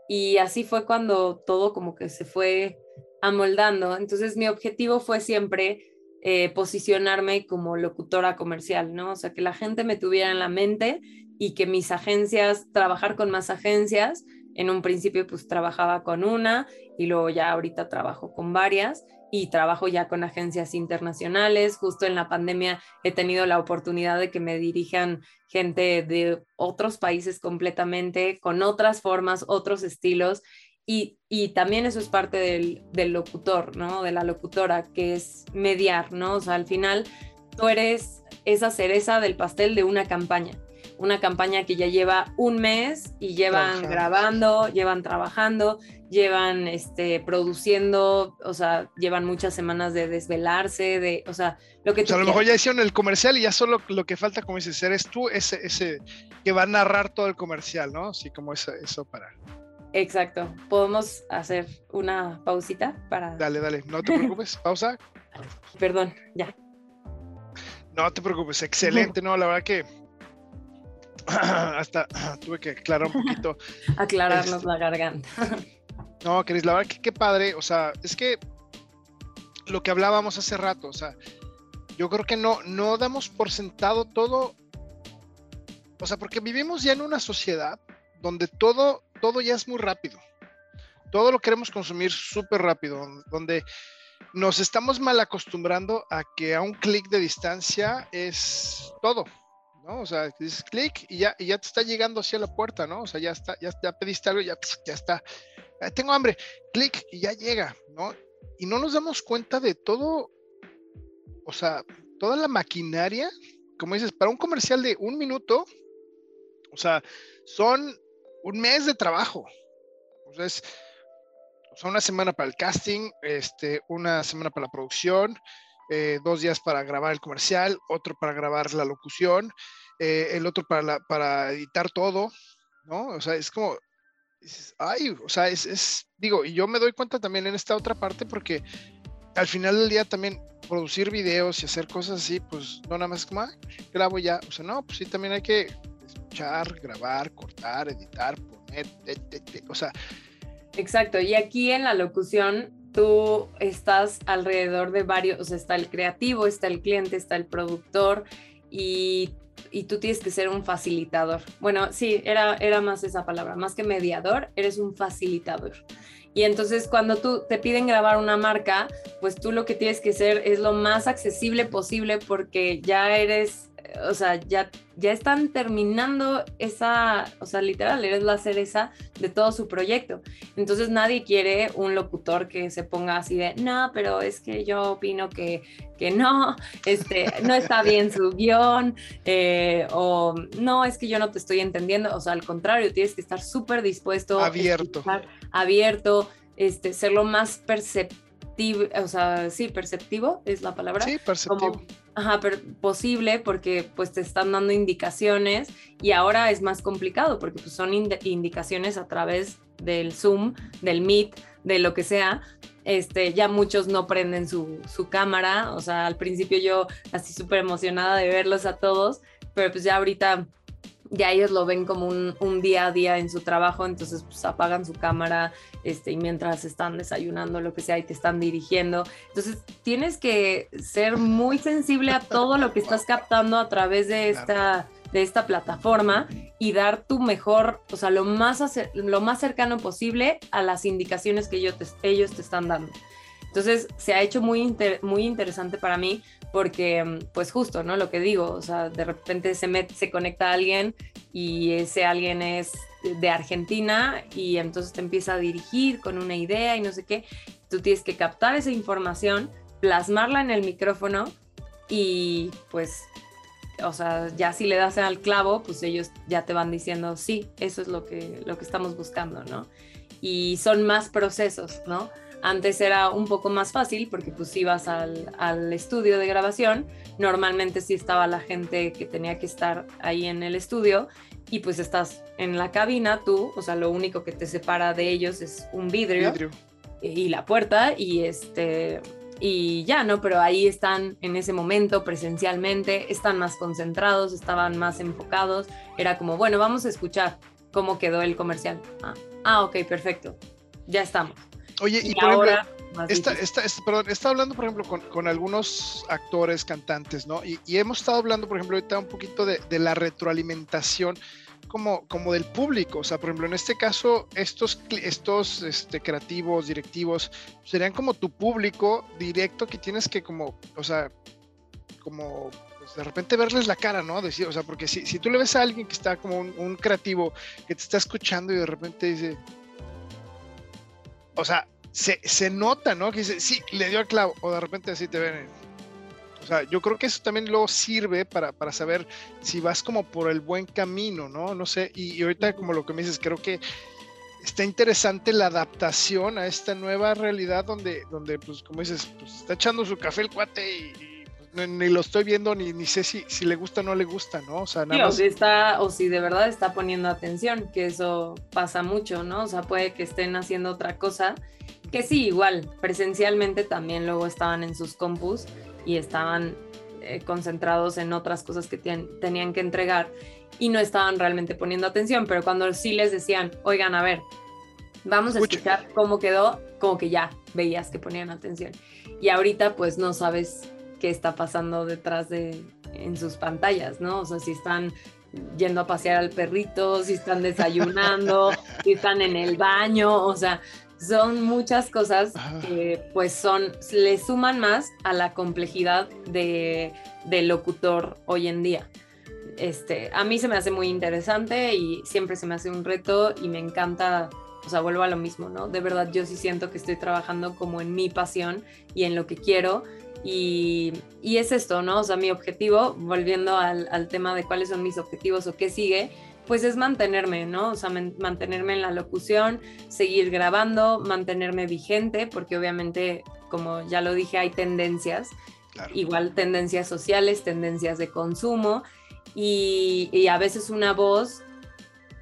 Y así fue cuando todo como que se fue amoldando. Entonces mi objetivo fue siempre eh, posicionarme como locutora comercial, ¿no? O sea, que la gente me tuviera en la mente y que mis agencias, trabajar con más agencias, en un principio pues trabajaba con una y luego ya ahorita trabajo con varias y trabajo ya con agencias internacionales. Justo en la pandemia he tenido la oportunidad de que me dirijan gente de otros países completamente, con otras formas, otros estilos. Y, y también eso es parte del, del, locutor, ¿no? De la locutora, que es mediar, ¿no? O sea, al final tú eres esa cereza del pastel de una campaña una campaña que ya lleva un mes y llevan grabando, llevan trabajando, llevan este, produciendo, o sea, llevan muchas semanas de desvelarse, de, o sea, lo que... O sea, a lo mejor ya hicieron el comercial y ya solo lo que falta, como dices, eres tú ese, ese que va a narrar todo el comercial, ¿no? Así como eso, eso para... Exacto. ¿Podemos hacer una pausita para...? Dale, dale, no te preocupes, [LAUGHS] pausa. Perdón, ya. No te preocupes, excelente, no, la verdad que [CLEARS THROAT] hasta [CLEARS THROAT] tuve que aclarar un poquito. [LAUGHS] Aclararnos este, la garganta. [LAUGHS] no, Cris, la verdad que qué padre, o sea, es que lo que hablábamos hace rato, o sea, yo creo que no, no damos por sentado todo, o sea, porque vivimos ya en una sociedad donde todo, todo ya es muy rápido. Todo lo queremos consumir súper rápido, donde nos estamos mal acostumbrando a que a un clic de distancia es todo. O sea, dices clic y ya, y ya te está llegando hacia la puerta, ¿no? O sea, ya está, ya, pediste algo, ya, ya está. tengo hambre, clic y ya llega, ¿no? Y no nos damos cuenta de todo, o sea, toda la maquinaria, como dices, para un comercial de un minuto, o sea, son un mes de trabajo. O sea, una semana para el casting, este, una semana para la producción, eh, dos días para grabar el comercial, otro para grabar la locución, eh, el otro para, para editar todo, ¿no? O sea, es como, ay, o sea, es, digo, y yo me doy cuenta también en esta otra parte porque al final del día también producir videos y hacer cosas así, pues no nada más como, ah, grabo ya, o sea, no, pues sí, también hay que escuchar, grabar, cortar, editar, poner, o sea. Exacto, y aquí en la locución tú estás alrededor de varios, o sea, está el creativo, está el cliente, está el productor y y tú tienes que ser un facilitador. Bueno, sí, era, era más esa palabra, más que mediador, eres un facilitador. Y entonces cuando tú te piden grabar una marca, pues tú lo que tienes que ser es lo más accesible posible porque ya eres o sea, ya, ya están terminando esa, o sea, literal, eres la cereza de todo su proyecto. Entonces nadie quiere un locutor que se ponga así de, no, pero es que yo opino que, que no, este, no está bien su guion, eh, o no, es que yo no te estoy entendiendo. O sea, al contrario, tienes que estar súper dispuesto. Abierto. abierto, este, ser lo más perceptivo o sea, sí, perceptivo es la palabra. Sí, perceptivo. Ajá, pero posible porque pues te están dando indicaciones y ahora es más complicado porque pues, son indicaciones a través del Zoom, del Meet, de lo que sea. Este, ya muchos no prenden su, su cámara, o sea, al principio yo así súper emocionada de verlos a todos, pero pues ya ahorita ya ellos lo ven como un, un, día a día en su trabajo, entonces pues apagan su cámara este, y mientras están desayunando, lo que sea, y te están dirigiendo. Entonces tienes que ser muy sensible a todo lo que estás captando a través de esta, de esta plataforma y dar tu mejor, o sea, lo más, lo más cercano posible a las indicaciones que ellos te, ellos te están dando. Entonces se ha hecho muy, muy interesante para mí porque mm, pues justo, ¿no? Lo que digo, o sea, de repente se, se conecta a alguien y ese alguien es de Argentina y entonces te empieza a dirigir con una idea y no sé qué. Tú tienes que captar esa información, plasmarla en el micrófono y pues, o sea, ya si le das al clavo, pues ellos ya te van diciendo, sí, eso es lo que, lo que estamos buscando, ¿no? Y son más procesos, ¿no? Antes era un poco más fácil porque pues ibas al, al, estudio de grabación, normalmente sí estaba la gente que tenía que estar ahí en el estudio y pues estás en la cabina tú, o sea, lo único que te separa de ellos es un vidrio, y la puerta y este y ya, ¿no? Pero ahí están en ese momento presencialmente, están más concentrados, estaban más enfocados, era como, bueno, vamos a escuchar cómo quedó el comercial. Ah, ah ok, perfecto, ya estamos. Oye, y, por ejemplo, está, está, perdón, está hablando, por ejemplo, con, con algunos actores, cantantes, ¿no? Y, y, hemos estado hablando, por ejemplo, ahorita un poquito de, de, la retroalimentación, como, como del público. O sea, por ejemplo, en este caso, estos, estos este, creativos, directivos, serían como tu público directo que tienes que como, o sea, como pues, de repente verles la cara, ¿no? Decir, o sea, porque si, si tú le ves a alguien que está como un, creativo que te está escuchando y de repente dice, o sea, se, se nota, ¿no? Que dice, sí, le dio al clavo, o de repente así te ven o sea, yo creo que eso también luego sirve para, para saber si vas como por el buen camino, ¿no? No sé, y, ahorita como lo que me dices, creo que está interesante la adaptación a esta nueva realidad donde, donde pues como dices, pues está echando su café el cuate y, ni lo estoy viendo ni, ni sé si, si le gusta o no le gusta, ¿no? O sea, nada más... o, si está, o si de verdad está poniendo atención, que eso pasa mucho, ¿no? O sea, puede que estén haciendo otra cosa, que sí, igual, presencialmente también luego estaban en sus compus y estaban eh, concentrados en otras cosas que tenían que entregar y no estaban realmente poniendo atención, pero cuando sí les decían, oigan, a ver, vamos a escuchar cómo quedó, como que ya veías que ponían atención. Y ahorita pues no sabes qué está pasando detrás de en sus pantallas, ¿no? O sea, si están yendo a pasear al perrito, si están desayunando, [LAUGHS] si están en el baño, o sea, son muchas cosas que pues son, le suman más a la complejidad de, del locutor hoy en día. Este, a mí se me hace muy interesante y siempre se me hace un reto y me encanta, o sea, vuelvo a lo mismo, ¿no? De verdad yo sí siento que estoy trabajando como en mi pasión y en lo que quiero y, y es esto, ¿no? O sea, mi objetivo, volviendo al, al tema de cuáles son mis objetivos o qué sigue, pues es mantenerme, ¿no? O sea, mantenerme en la locución, seguir grabando, mantenerme vigente, porque obviamente, como ya lo dije, hay tendencias, igual tendencias sociales, tendencias de consumo, y, a veces una voz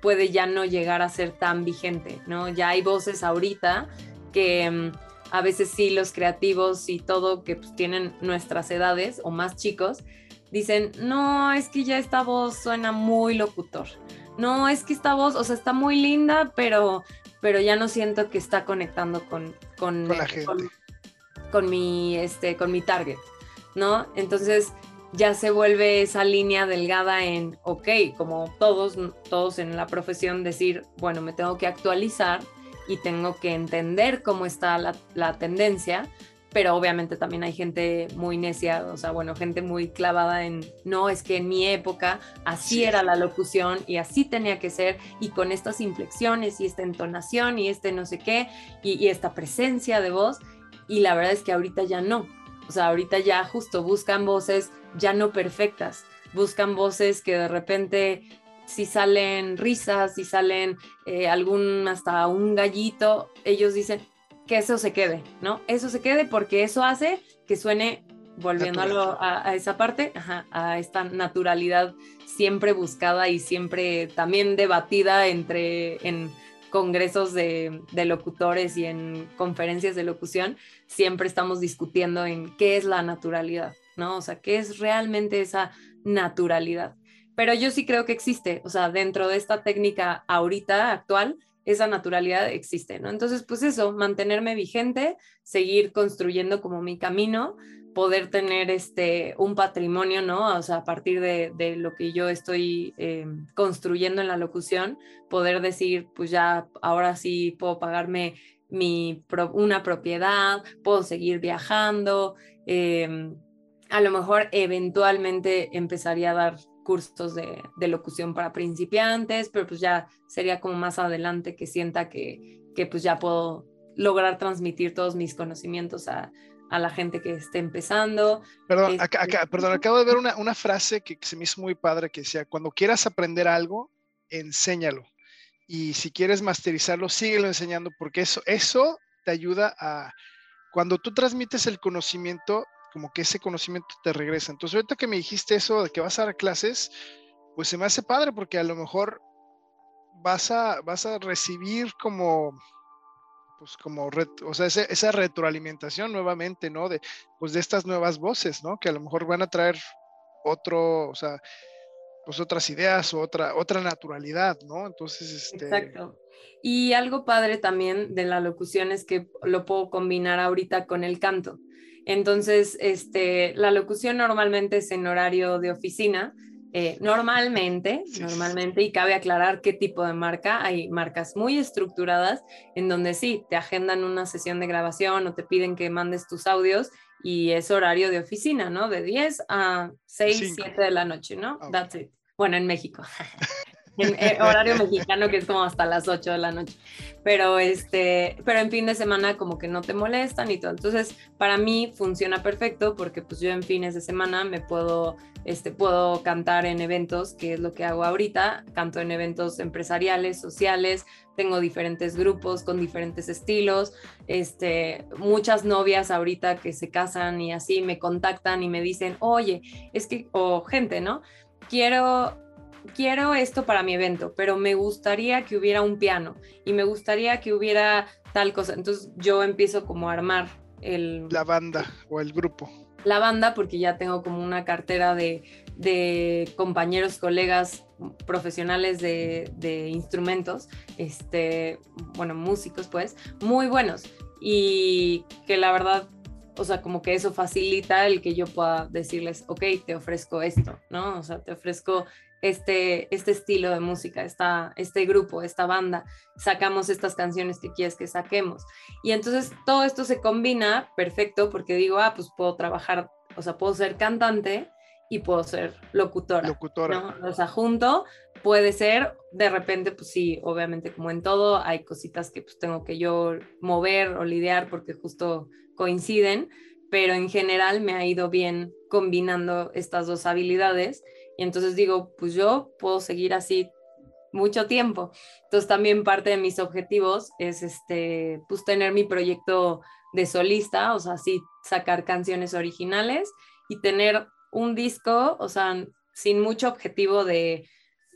puede ya no llegar a ser tan vigente, ¿no? Ya hay voces ahorita que mm, a veces sí los creativos y todo que pues, tienen nuestras edades o más chicos, dicen, no, es que ya esta voz suena muy locutor. No, es que esta voz, o sea, está muy linda, pero, pero ya no siento que está conectando con, con, con, mi, este, con mi target, ¿no? Entonces ya se vuelve esa línea delgada en, ok, como todos, todos en la profesión, decir, bueno, me tengo que actualizar y tengo que entender cómo está la, la tendencia pero obviamente también hay gente muy necia, o sea, bueno, gente muy clavada en, no, es que en mi época así era la locución y así tenía que ser, y con estas inflexiones y esta entonación y este no sé qué, y, esta presencia de voz, y la verdad es que ahorita ya no, o sea, ahorita ya justo buscan voces ya no perfectas, buscan voces que de repente si salen risas, si salen eh, algún hasta un gallito, ellos dicen, que eso se quede, ¿no? Eso se quede porque eso hace que suene, volviendo a, esa parte, a esta naturalidad siempre buscada y siempre también debatida entre en congresos de, de, locutores y en conferencias de locución, siempre estamos discutiendo en qué es la naturalidad, ¿no? O sea, qué es realmente esa naturalidad. Pero yo sí creo que existe, o sea, dentro de esta técnica ahorita actual, esa naturalidad existe, ¿no? Entonces, pues eso, mantenerme vigente, seguir construyendo como mi camino, poder tener este, un patrimonio, ¿no? O sea, a partir de, lo que yo estoy eh, construyendo en la locución, poder decir, pues ya, ahora sí puedo pagarme mi, una propiedad, puedo seguir viajando, em, a lo mejor eventualmente empezaría a dar cursos de, locución para principiantes, pero pues ya sería como más adelante que sienta que, que pues ya puedo lograr transmitir todos mis conocimientos a, a la gente que esté empezando. Perdón, este, acá, perdón acabo de ver una, una frase que, se me hizo muy padre que decía, cuando quieras aprender algo, enséñalo. Y si quieres masterizarlo, síguelo enseñando porque eso, eso te ayuda a, cuando tú transmites el conocimiento, como que ese conocimiento te regresa. Entonces, ahorita que me dijiste eso de que vas a dar clases, pues se me hace padre porque a lo mejor vas a, vas a recibir como, pues como, o sea, esa retroalimentación nuevamente, ¿no? De, pues de estas nuevas voces, ¿no? Que a lo mejor van a traer otro, o sea, pues otras ideas o otra, otra naturalidad, ¿no? Entonces, este... Exacto. Y algo padre también de la locución es que lo puedo combinar ahorita con el canto. Entonces, este, la locución normalmente es en horario de oficina, Eh, normalmente, normalmente, y cabe aclarar qué tipo de marca, hay marcas muy estructuradas en donde sí, te agendan una sesión de grabación o te piden que mandes tus audios y es horario de oficina, ¿no? De 10 a 6, 7 de la noche, ¿no? Ah, That's it. Bueno, en México. [LAUGHS] en eh, horario mexicano que es como hasta las 8 de la noche. Pero este, pero en fin de semana como que no te molestan y todo. Entonces, para mí funciona perfecto porque pues yo en fines de semana me puedo este puedo cantar en eventos, que es lo que hago ahorita, canto en eventos empresariales, sociales, tengo diferentes grupos con diferentes estilos, este, muchas novias ahorita que se casan y así me contactan y me dicen, oye, es que, o gente, ¿no? Quiero quiero esto para mi evento, pero me gustaría que hubiera un piano y me gustaría que hubiera tal cosa. Entonces yo empiezo como a armar el... La banda o el grupo. La banda porque ya tengo como una cartera de, de compañeros, colegas profesionales de, de, instrumentos, este, bueno, músicos pues, muy buenos y que la verdad o sea, como que eso facilita el que yo pueda decirles, ok, te ofrezco esto, ¿no? O sea, te ofrezco este, este estilo de música, esta, este grupo, esta banda, sacamos estas canciones que quieres que saquemos. Y entonces todo esto se combina perfecto porque digo, ah, pues puedo trabajar, o sea, puedo ser cantante y puedo ser locutora. Locutora. O sea, junto puede ser, de repente, pues sí, obviamente como en todo, hay cositas que pues tengo que yo mover o lidiar porque justo coinciden, pero en general me ha ido bien combinando estas dos habilidades y entonces digo, pues yo puedo seguir así mucho tiempo. Entonces también parte de mis objetivos es este, pues tener mi proyecto de solista, o sea, sí sacar canciones originales y tener un disco, o sea, sin mucho objetivo de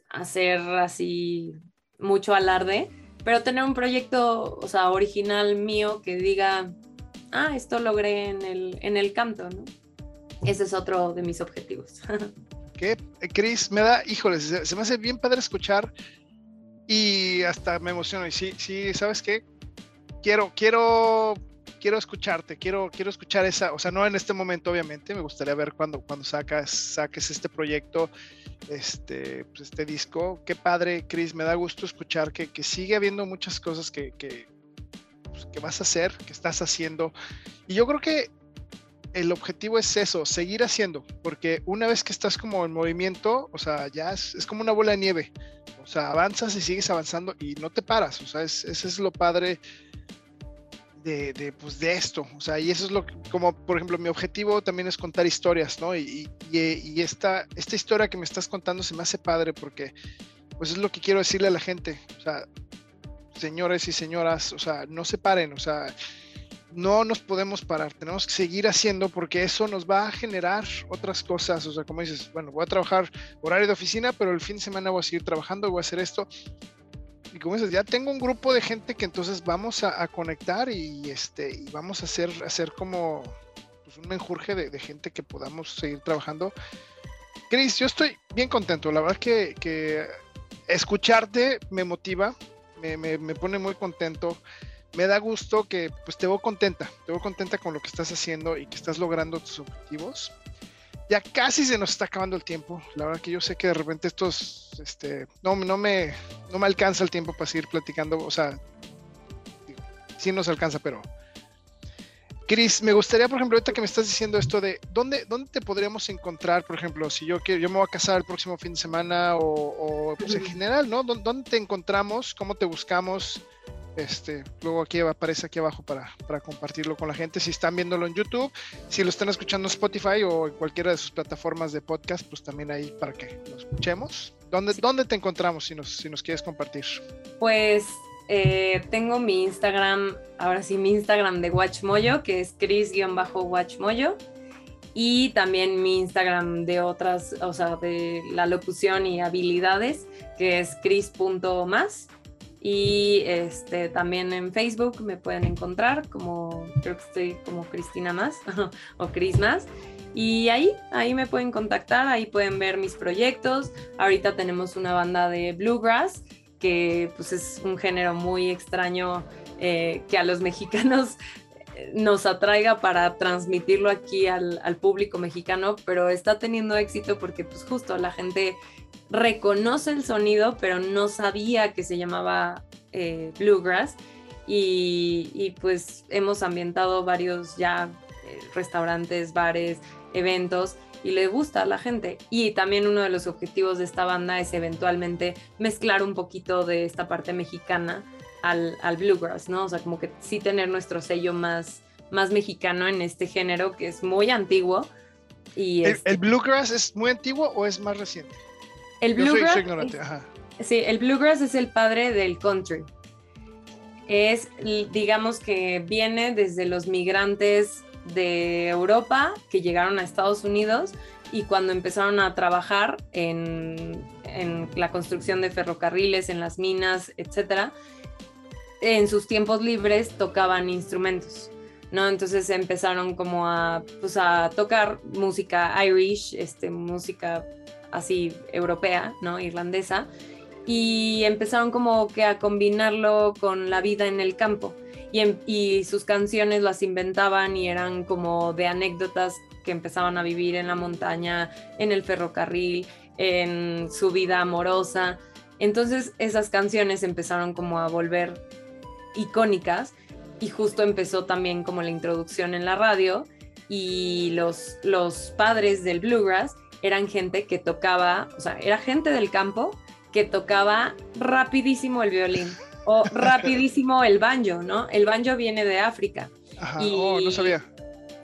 hacer así mucho alarde, pero tener un proyecto, o sea, original mío que diga, ah, esto logré en el, en el canto, ¿no? Ese es otro de mis objetivos. [LAUGHS] que Chris me da, híjole, se, me hace bien padre escuchar y hasta me emociono. Y sí, sí, ¿sabes qué? Quiero, quiero, quiero escucharte, quiero, quiero escuchar esa, o sea, no en este momento, obviamente, me gustaría ver cuando, cuando sacas, saques este proyecto, este, pues este disco. Qué padre, Chris, me da gusto escuchar que, que sigue habiendo muchas cosas que, que, pues, que vas a hacer, que estás haciendo. Y yo creo que el objetivo es eso, seguir haciendo, porque una vez que estás como en movimiento, o sea, ya es, como una bola de nieve, o sea, avanzas y sigues avanzando y no te paras, o sea, ese es lo padre de, de, pues, de esto, o sea, y eso es lo que, como por ejemplo, mi objetivo también es contar historias, ¿no? Y, y, esta, esta historia que me estás contando se me hace padre porque, pues es lo que quiero decirle a la gente, o sea, señores y señoras, o sea, no se paren, o sea, no nos podemos parar, tenemos que seguir haciendo porque eso nos va a generar otras cosas. O sea, como dices, bueno, voy a trabajar horario de oficina, pero el fin de semana voy a seguir trabajando, voy a hacer esto. Y como dices, ya tengo un grupo de gente que entonces vamos a, conectar y, este, y vamos a hacer, hacer como pues, un menjurje de, gente que podamos seguir trabajando. Cris, yo estoy bien contento. La verdad que, que escucharte me motiva, me, me, me pone muy contento me da gusto que pues te veo contenta, te veo contenta con lo que estás haciendo y que estás logrando tus objetivos. Ya casi se nos está acabando el tiempo. La verdad que yo sé que de repente estos, este, no, no me, no me alcanza el tiempo para seguir platicando. O sea, sí nos alcanza, pero Cris, me gustaría, por ejemplo, ahorita que me estás diciendo esto de dónde, dónde te podríamos encontrar, por ejemplo, si yo quiero, yo me voy a casar el próximo fin de semana o, pues en general, ¿no? ¿Dónde te encontramos? ¿Cómo te buscamos? Este, luego aquí aparece aquí abajo para, para, compartirlo con la gente. Si están viéndolo en YouTube, si lo están escuchando en Spotify o en cualquiera de sus plataformas de podcast, pues también ahí para que lo escuchemos. ¿Dónde, ¿dónde te encontramos si nos, si nos quieres compartir? Pues eh, tengo mi Instagram, ahora sí, mi Instagram de Watchmoyo, que es Chris-Watchmoyo. Y también mi Instagram de otras, o sea, de la locución y habilidades, que es Chris.más y este, también en Facebook me pueden encontrar como, creo que estoy como Cristina Más [LAUGHS] o Cris Más. Y ahí, ahí me pueden contactar, ahí pueden ver mis proyectos. Ahorita tenemos una banda de bluegrass, que pues es un género muy extraño eh, que a los [LAUGHS] mexicanos nos atraiga para transmitirlo aquí al, público mexicano, pero está teniendo éxito porque pues justo la gente reconoce el sonido, pero no sabía que se llamaba eh, bluegrass y, pues hemos ambientado varios ya eh, restaurantes, bares, eventos y le gusta a la gente. Y también uno de los objetivos de esta banda es eventualmente mezclar un poquito de esta parte mexicana al, bluegrass, ¿no? O sea, como que sí tener nuestro sello más, más mexicano en este género que es muy antiguo. Y ¿El, este bluegrass es muy antiguo o es más reciente? El bluegrass. Sí, el bluegrass es el padre del country. Es, digamos que viene desde los migrantes de Europa que llegaron a Estados Unidos y cuando empezaron a trabajar en, en la construcción de ferrocarriles, en las minas, etcétera, en sus tiempos libres tocaban instrumentos, ¿no? Entonces empezaron como a, pues, a tocar música irish, este, música así europea, ¿no? Irlandesa, y empezaron como que a combinarlo con la vida en el campo. Y, y, sus canciones las inventaban y eran como de anécdotas que empezaban a vivir en la montaña, en el ferrocarril, en su vida amorosa. Entonces esas canciones empezaron como a volver icónicas y justo empezó también como la introducción en la radio y los padres del bluegrass eran gente que tocaba, o sea, era gente del campo que tocaba rapidísimo el violín o [LAUGHS] rapidísimo el banjo, ¿no? El banjo viene de África. Ajá, y, oh, no sabía.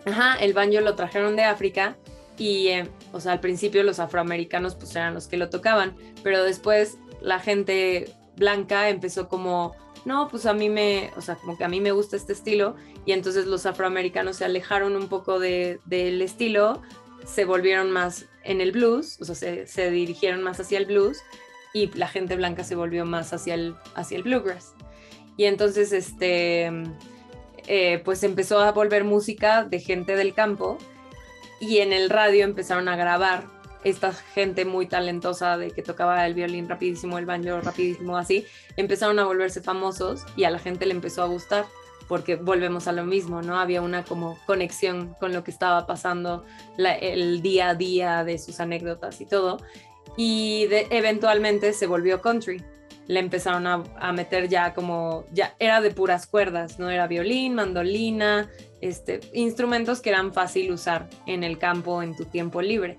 Ajá, el banjo lo trajeron de África y, eh, o sea, al principio los afroamericanos pues eran los que lo tocaban, pero después la gente blanca empezó como no, pues a mí me, o sea, como que a mí me gusta este estilo y entonces los afroamericanos se alejaron un poco del estilo, se volvieron más en el blues, o sea, se, dirigieron más hacia el blues y la gente blanca se volvió más hacia el, hacia el bluegrass. Y entonces, este, eh, pues empezó a volver música de gente del campo y en el radio empezaron a grabar esta gente muy talentosa de que tocaba el violín rapidísimo, el banjo rapidísimo, así, empezaron a volverse famosos y a la gente le empezó a gustar porque volvemos a lo mismo, ¿no? Había una como conexión con lo que estaba pasando el día a día de sus anécdotas y todo. Y eventualmente se volvió country. Le empezaron a, a, meter ya como, ya era de puras cuerdas, ¿no? Era violín, mandolina, este, instrumentos que eran fácil usar en el campo en tu tiempo libre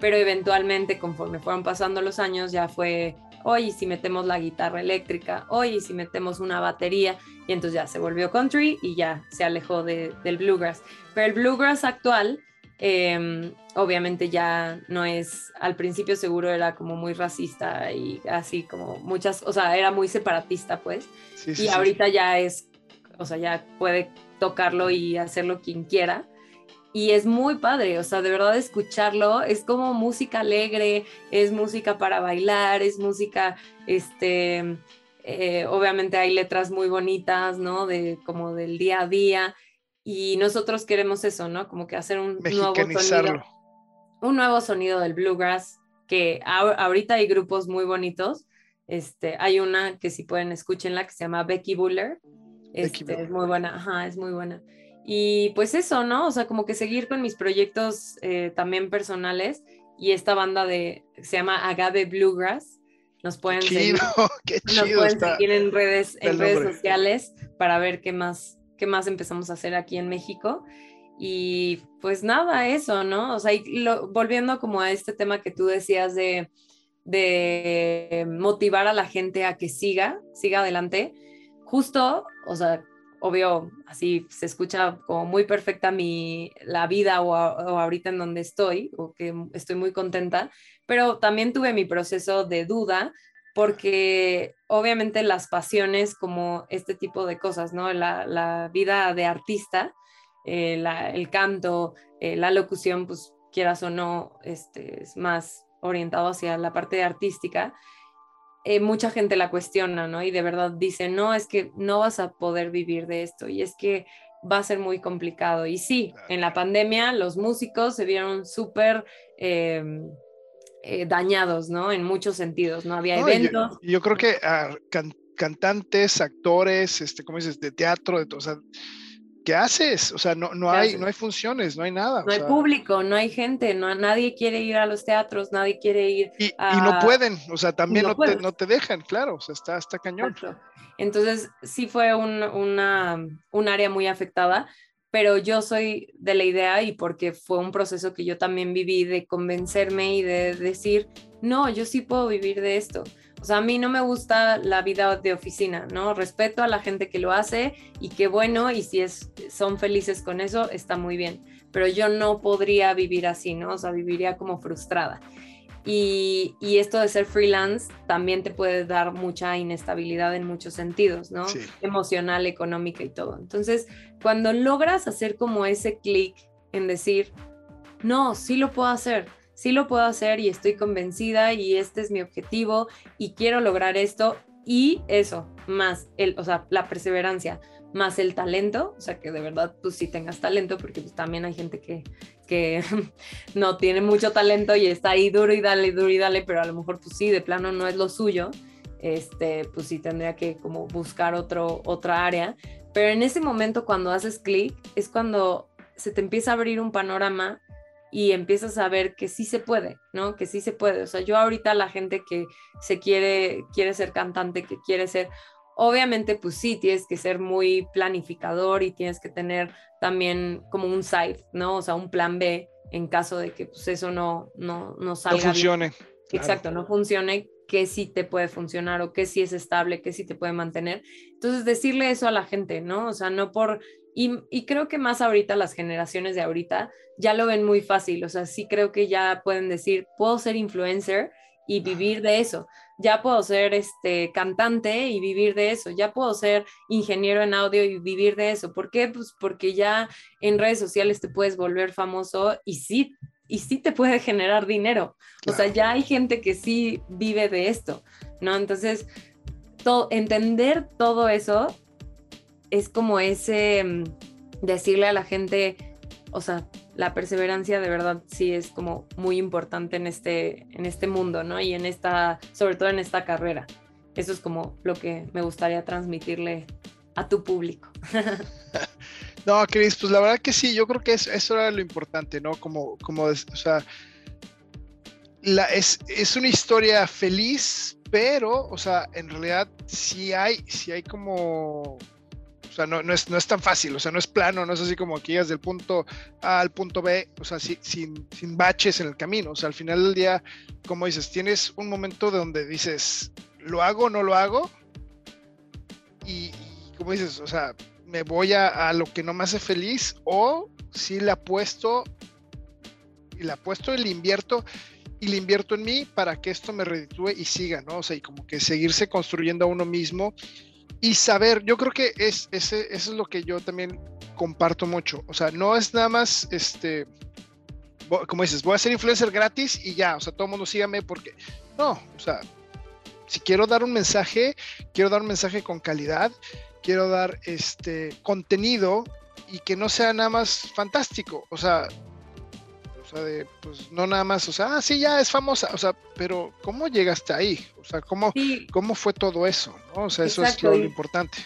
pero eventualmente conforme fueron pasando los años ya fue, oye, si metemos la guitarra eléctrica, oye, si metemos una batería, y entonces ya se volvió country y ya se alejó del bluegrass. Pero el bluegrass actual, em, obviamente ya no es, al principio seguro era como muy racista y así como muchas, o sea, era muy separatista pues, y ahorita ya es, o sea, ya puede tocarlo y hacerlo quien quiera y es muy padre, o sea, de verdad escucharlo es como música alegre, es música para bailar, es música, este, eh, obviamente hay letras muy bonitas, ¿no? De como del día a día y nosotros queremos eso, ¿no? Como que hacer un nuevo sonido, un nuevo sonido del bluegrass, que ahorita hay grupos muy bonitos, este, hay una que si pueden escúchenla que se llama Becky Buller, este, es muy buena, ajá, es muy buena. Y pues eso, ¿no? O sea, como que seguir con mis proyectos eh, también personales y esta banda de, se llama Agave Bluegrass. Nos pueden, seguir, [LAUGHS] qué chido nos pueden seguir en redes, en redes sociales para ver qué más, qué más empezamos a hacer aquí en México. Y pues nada, eso, ¿no? O sea, volviendo como a este tema que tú decías de, de motivar a la gente a que siga, siga adelante, justo, o sea, obvio, así se escucha como muy perfecta mi, la vida o, ahorita en donde estoy, o que estoy muy contenta, pero también tuve mi proceso de duda porque obviamente las pasiones como este tipo de cosas, ¿no? La, vida de artista, eh, el canto, eh, la locución, pues quieras o no, este, es más orientado hacia la parte artística eh, mucha gente la cuestiona, ¿no? Y de verdad dice, no, es que no vas a poder vivir de esto y es que va a ser muy complicado. Y sí, en la pandemia los músicos se vieron súper em, eh, dañados, ¿no? En muchos sentidos, ¿no? Había eventos. Yo, creo que cantantes, actores, este, ¿cómo dices? De teatro, de todo, o sea, ¿qué haces? O sea, no, no, hay, no hay funciones, no hay nada. No hay público, no hay gente, no, nadie quiere ir a los teatros, nadie quiere ir y, y no pueden, o sea, también no, te, no, te, dejan, claro, o sea, está, está cañón. Entonces, sí fue un, una, un área muy afectada, pero yo soy de la idea y porque fue un proceso que yo también viví de convencerme y de decir, no, yo sí puedo vivir de esto. O sea, a mí no me gusta la vida de oficina, ¿no? Respeto a la gente que lo hace y qué bueno, y si es, son felices con eso, está muy bien. Pero yo no podría vivir así, ¿no? O sea, viviría como frustrada. Y, y, esto de ser freelance también te puede dar mucha inestabilidad en muchos sentidos, ¿no? Emocional, económica y todo. Entonces, cuando logras hacer como ese clic en decir, no, sí lo puedo hacer, sí lo puedo hacer y estoy convencida y este es mi objetivo y quiero lograr esto. Y eso, más el, o sea, la perseverancia, más el talento, o sea, que de verdad tú sí tengas talento, porque pues también hay gente que, que [LAUGHS] no tiene mucho talento y está ahí duro y dale, duro y dale, pero a lo mejor pues sí, de plano no es lo suyo, este, pues sí tendría que como buscar otro, otra área, pero en ese momento cuando haces clic es cuando se te empieza a abrir un panorama y empiezas a ver que sí se puede, ¿no? Que sí se puede. O sea, yo ahorita la gente que se quiere, quiere ser cantante, que quiere ser, obviamente pues sí, tienes que ser muy planificador y tienes que tener también como un site, ¿no? O sea, un plan B en caso de que pues eso no, no, no salga. No funcione. Exacto, no funcione, que sí te puede funcionar o que sí es estable, que sí te puede mantener. Entonces, decirle eso a la gente, ¿no? O sea, no por y, creo que más ahorita las generaciones de ahorita ya lo ven muy fácil, o sea, sí creo que ya pueden decir, puedo ser influencer y vivir de eso, ya puedo ser este cantante y vivir de eso, ya puedo ser ingeniero en audio y vivir de eso. ¿Por qué? Pues porque ya en redes sociales te puedes volver famoso y sí y sí te puede generar dinero. O sea, ya hay gente que sí vive de esto, ¿no? Entonces, todo, entender todo eso es como ese mm, decirle a la gente, o sea, la perseverancia de verdad sí es como muy importante en este, en este mundo, ¿no? Y en esta, sobre todo en esta carrera. Eso es como lo que me gustaría transmitirle a tu público. [LAUGHS] no, Cris, pues la verdad que sí, yo creo que eso era lo importante, ¿no? Como, como, o sea, es, es una historia feliz, pero, o sea, en realidad sí hay, sí hay como sea, no, no, es, no es tan fácil, o sea, no es plano, no es así como que llegas del punto A al punto B, o sea, sin, sin baches en el camino. O sea, al final del día, como dices, tienes un momento donde dices, ¿lo hago o no lo hago? Y, como dices, o sea, me voy a, a, lo que no me hace feliz o si le apuesto y le apuesto y le invierto y le invierto en mí para que esto me reditúe y siga, ¿no? O sea, y como que seguirse construyendo a uno mismo y saber, yo creo que es, ese, eso es lo que yo también comparto mucho. O sea, no es nada más, este, como dices, voy a ser influencer gratis y ya, o sea, todo el mundo sígame porque, no, o sea, si quiero dar un mensaje, quiero dar un mensaje con calidad, quiero dar este contenido y que no sea nada más fantástico. O sea, o sea, de, pues no nada más, o sea, ah, sí, ya es famosa, o sea, pero ¿cómo llegaste ahí? O sea, ¿cómo, ¿cómo fue todo eso? O sea, eso es lo, importante.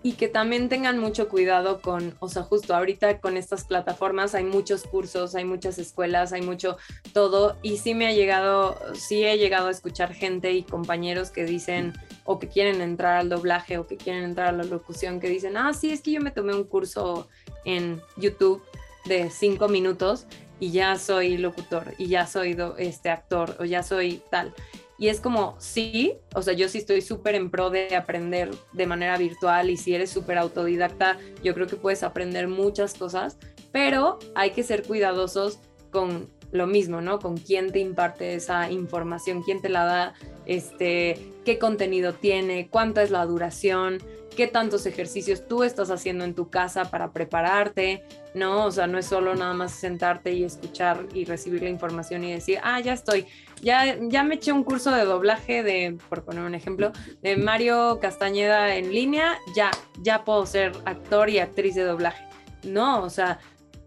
Y que también tengan mucho cuidado con, o sea, justo ahorita con estas plataformas hay muchos cursos, hay muchas escuelas, hay mucho todo, y sí me ha llegado, sí he llegado a escuchar gente y compañeros que dicen, o que quieren entrar al doblaje, o que quieren entrar a la locución, que dicen, ah, sí, es que yo me tomé un curso en YouTube de cinco minutos y ya soy locutor y ya soy este actor o ya soy tal. Y es como, sí, o sea, yo sí estoy súper en pro de aprender de manera virtual y si eres súper autodidacta, yo creo que puedes aprender muchas cosas, pero hay que ser cuidadosos con lo mismo, ¿no? Con quién te imparte esa información, quién te la da, este, qué contenido tiene, cuánta es la duración, qué tantos ejercicios tú estás haciendo en tu casa para prepararte, ¿no? O sea, no es solo nada más sentarte y escuchar y recibir la información y decir, ah, ya estoy, ya, ya me eché un curso de doblaje de, por poner un ejemplo, de Mario Castañeda en línea, ya, ya puedo ser actor y actriz de doblaje. No, o sea,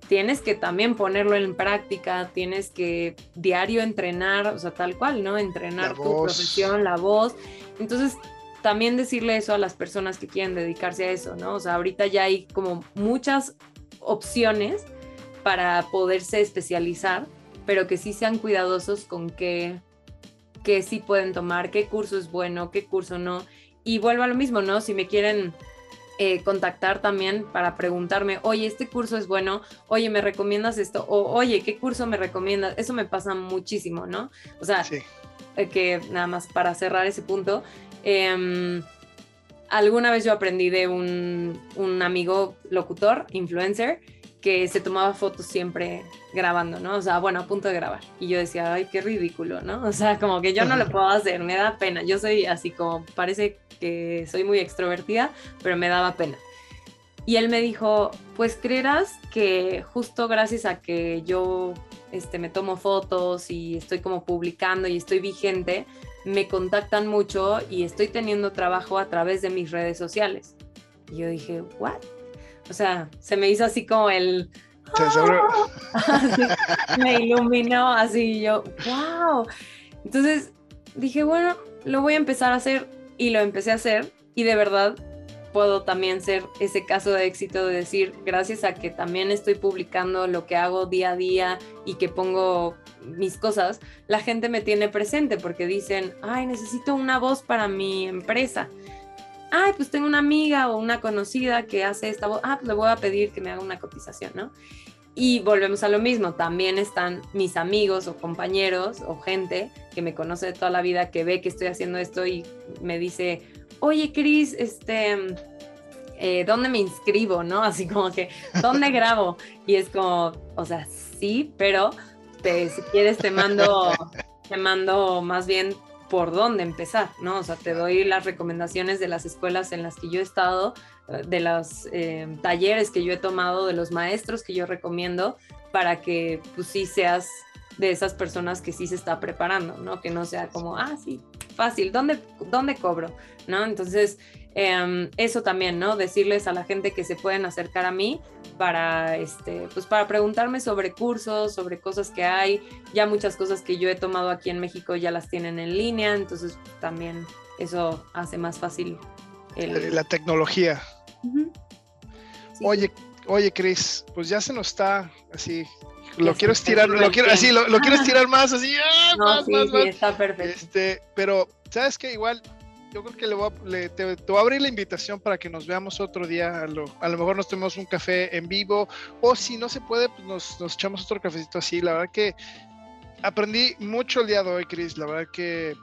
tienes que también ponerlo en práctica, tienes que diario entrenar, o sea, tal cual, ¿no? Entrenar tu profesión, la voz. Entonces, también decirle eso a las personas que quieren dedicarse a eso, ¿no? O sea, ahorita ya hay como muchas opciones para poderse especializar, pero que sí sean cuidadosos con qué, qué sí pueden tomar, qué curso es bueno, qué curso no. Y vuelvo a lo mismo, ¿no? Si me quieren eh, contactar también para preguntarme, oye, este curso es bueno, oye, ¿me recomiendas esto? O oye, ¿qué curso me recomiendas? Eso me pasa muchísimo, ¿no? O sea, eh, que nada más para cerrar ese punto, em, alguna vez yo aprendí de un, un amigo locutor, influencer, que se tomaba fotos siempre grabando, ¿no? O sea, bueno, a punto de grabar. Y yo decía, ay, qué ridículo, ¿no? O sea, como que yo no lo puedo hacer, me da pena. Yo soy así como, parece que soy muy extrovertida, pero me daba pena. Y él me dijo, pues creerás que justo gracias a que yo este, me tomo fotos y estoy como publicando y estoy vigente, me contactan mucho y estoy teniendo trabajo a través de mis redes sociales. Y yo dije, ¿what? O sea, se me hizo así como el... [LAUGHS] me iluminó así yo, wow. Entonces dije, bueno, lo voy a empezar a hacer y lo empecé a hacer y de verdad puedo también ser ese caso de éxito de decir, gracias a que también estoy publicando lo que hago día a día y que pongo mis cosas, la gente me tiene presente porque dicen, ay, necesito una voz para mi empresa ay, pues tengo una amiga o una conocida que hace esta voz, ah, pues le voy a pedir que me haga una cotización, ¿no? Y volvemos a lo mismo, también están mis amigos o compañeros o gente que me conoce toda la vida, que ve que estoy haciendo esto y me dice, oye, Cris, este, eh, ¿dónde me inscribo? ¿No? Así como que, ¿dónde grabo? Y es como, o sea, sí, pero te, si quieres te mando, te mando más bien por dónde empezar, ¿no? O sea, te doy las recomendaciones de las escuelas en las que yo he estado, de los eh, talleres que yo he tomado, de los maestros que yo recomiendo, para que pues sí seas de esas personas que sí se está preparando, ¿no? Que no sea como, ah, sí, fácil, ¿dónde, dónde cobro? ¿No? Entonces, Em, eso también, ¿no? Decirles a la gente que se pueden acercar a mí para, este, pues para preguntarme sobre cursos, sobre cosas que hay. Ya muchas cosas que yo he tomado aquí en México ya las tienen en línea, entonces también eso hace más fácil la tecnología. Oye, oye, Cris, pues ya se nos está así lo quiero estirar, lo quiero, así, lo, quiero estirar más, así, ¡ah! no, sí, sí, está perfecto. Este, pero, ¿sabes qué? Igual yo creo que le voy a, te, voy a abrir la invitación para que nos veamos otro día. A lo, a lo mejor nos tomemos un café en vivo o si no se puede, pues nos, nos, echamos otro cafecito así. La verdad que aprendí mucho el día de hoy, Chris. La verdad que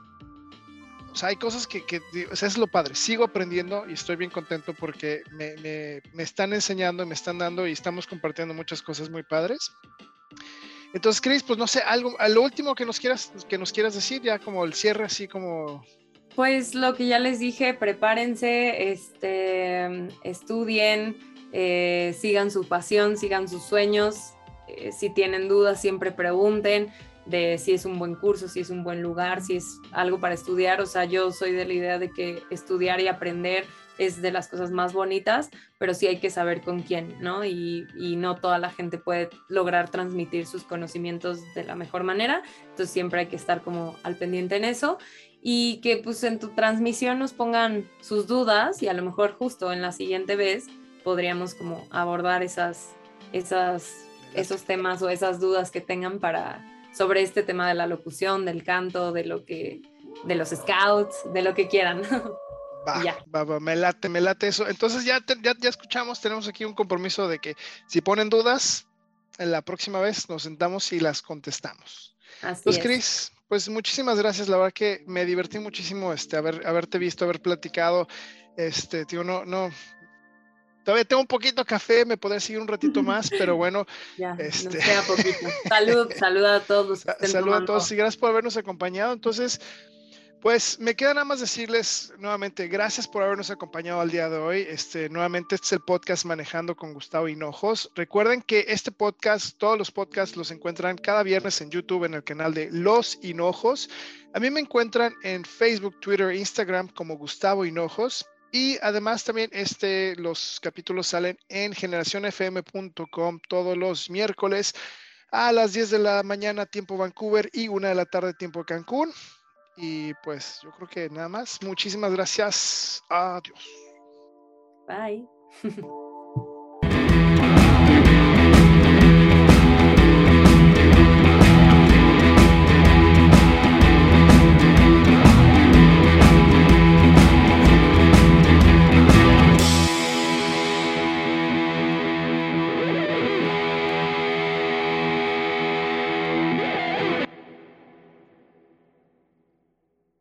o sea, hay cosas que, que o sea, es lo padre. Sigo aprendiendo y estoy bien contento porque me, me, me están enseñando, me están dando y estamos compartiendo muchas cosas muy padres. Entonces, Chris, pues no sé, algo, a lo último que nos quieras, que nos quieras decir, ya como el cierre, así como pues lo que ya les dije, prepárense, este, estudien, eh, sigan su pasión, sigan sus sueños. Eh, si tienen dudas, siempre pregunten de si es un buen curso, si es un buen lugar, si es algo para estudiar. O sea, yo soy de la idea de que estudiar y aprender es de las cosas más bonitas, pero sí hay que saber con quién, ¿no? Y, y, no toda la gente puede lograr transmitir sus conocimientos de la mejor manera, entonces siempre hay que estar como al pendiente en eso y que pues en tu transmisión nos pongan sus dudas y a lo mejor justo en la siguiente vez podríamos como abordar esas, esas, esos temas o esas dudas que tengan para sobre este tema de la locución, del canto, de lo que, de los scouts, de lo que quieran. [LAUGHS] Va, ya. va, me late, me late eso. Entonces ya, ya, ya escuchamos, tenemos aquí un compromiso de que si ponen dudas, la próxima vez nos sentamos y las contestamos. Así pues, Cris, pues muchísimas gracias, la verdad que me divertí muchísimo este, haber, haberte visto, haber platicado. Este, tío, no, no, todavía tengo un poquito de café, me podría seguir un ratito más, [LAUGHS] pero bueno. Ya, este... queda poquito. Salud, [LAUGHS] salud a todos. Salud a todos y gracias por habernos acompañado. Entonces, pues me queda nada más decirles nuevamente, gracias por habernos acompañado al día de hoy. Este, nuevamente, este es el podcast Manejando con Gustavo Hinojos. Recuerden que este podcast, todos los podcasts los encuentran cada viernes en YouTube en el canal de Los Hinojos. A mí me encuentran en Facebook, Twitter, Instagram como Gustavo Hinojos. Y además también este, los capítulos salen en generacionfm.com todos los miércoles a las 10 de la mañana tiempo Vancouver y 1 de la tarde tiempo Cancún. Y pues yo creo que nada más. Muchísimas gracias. Adiós. Bye. [LAUGHS]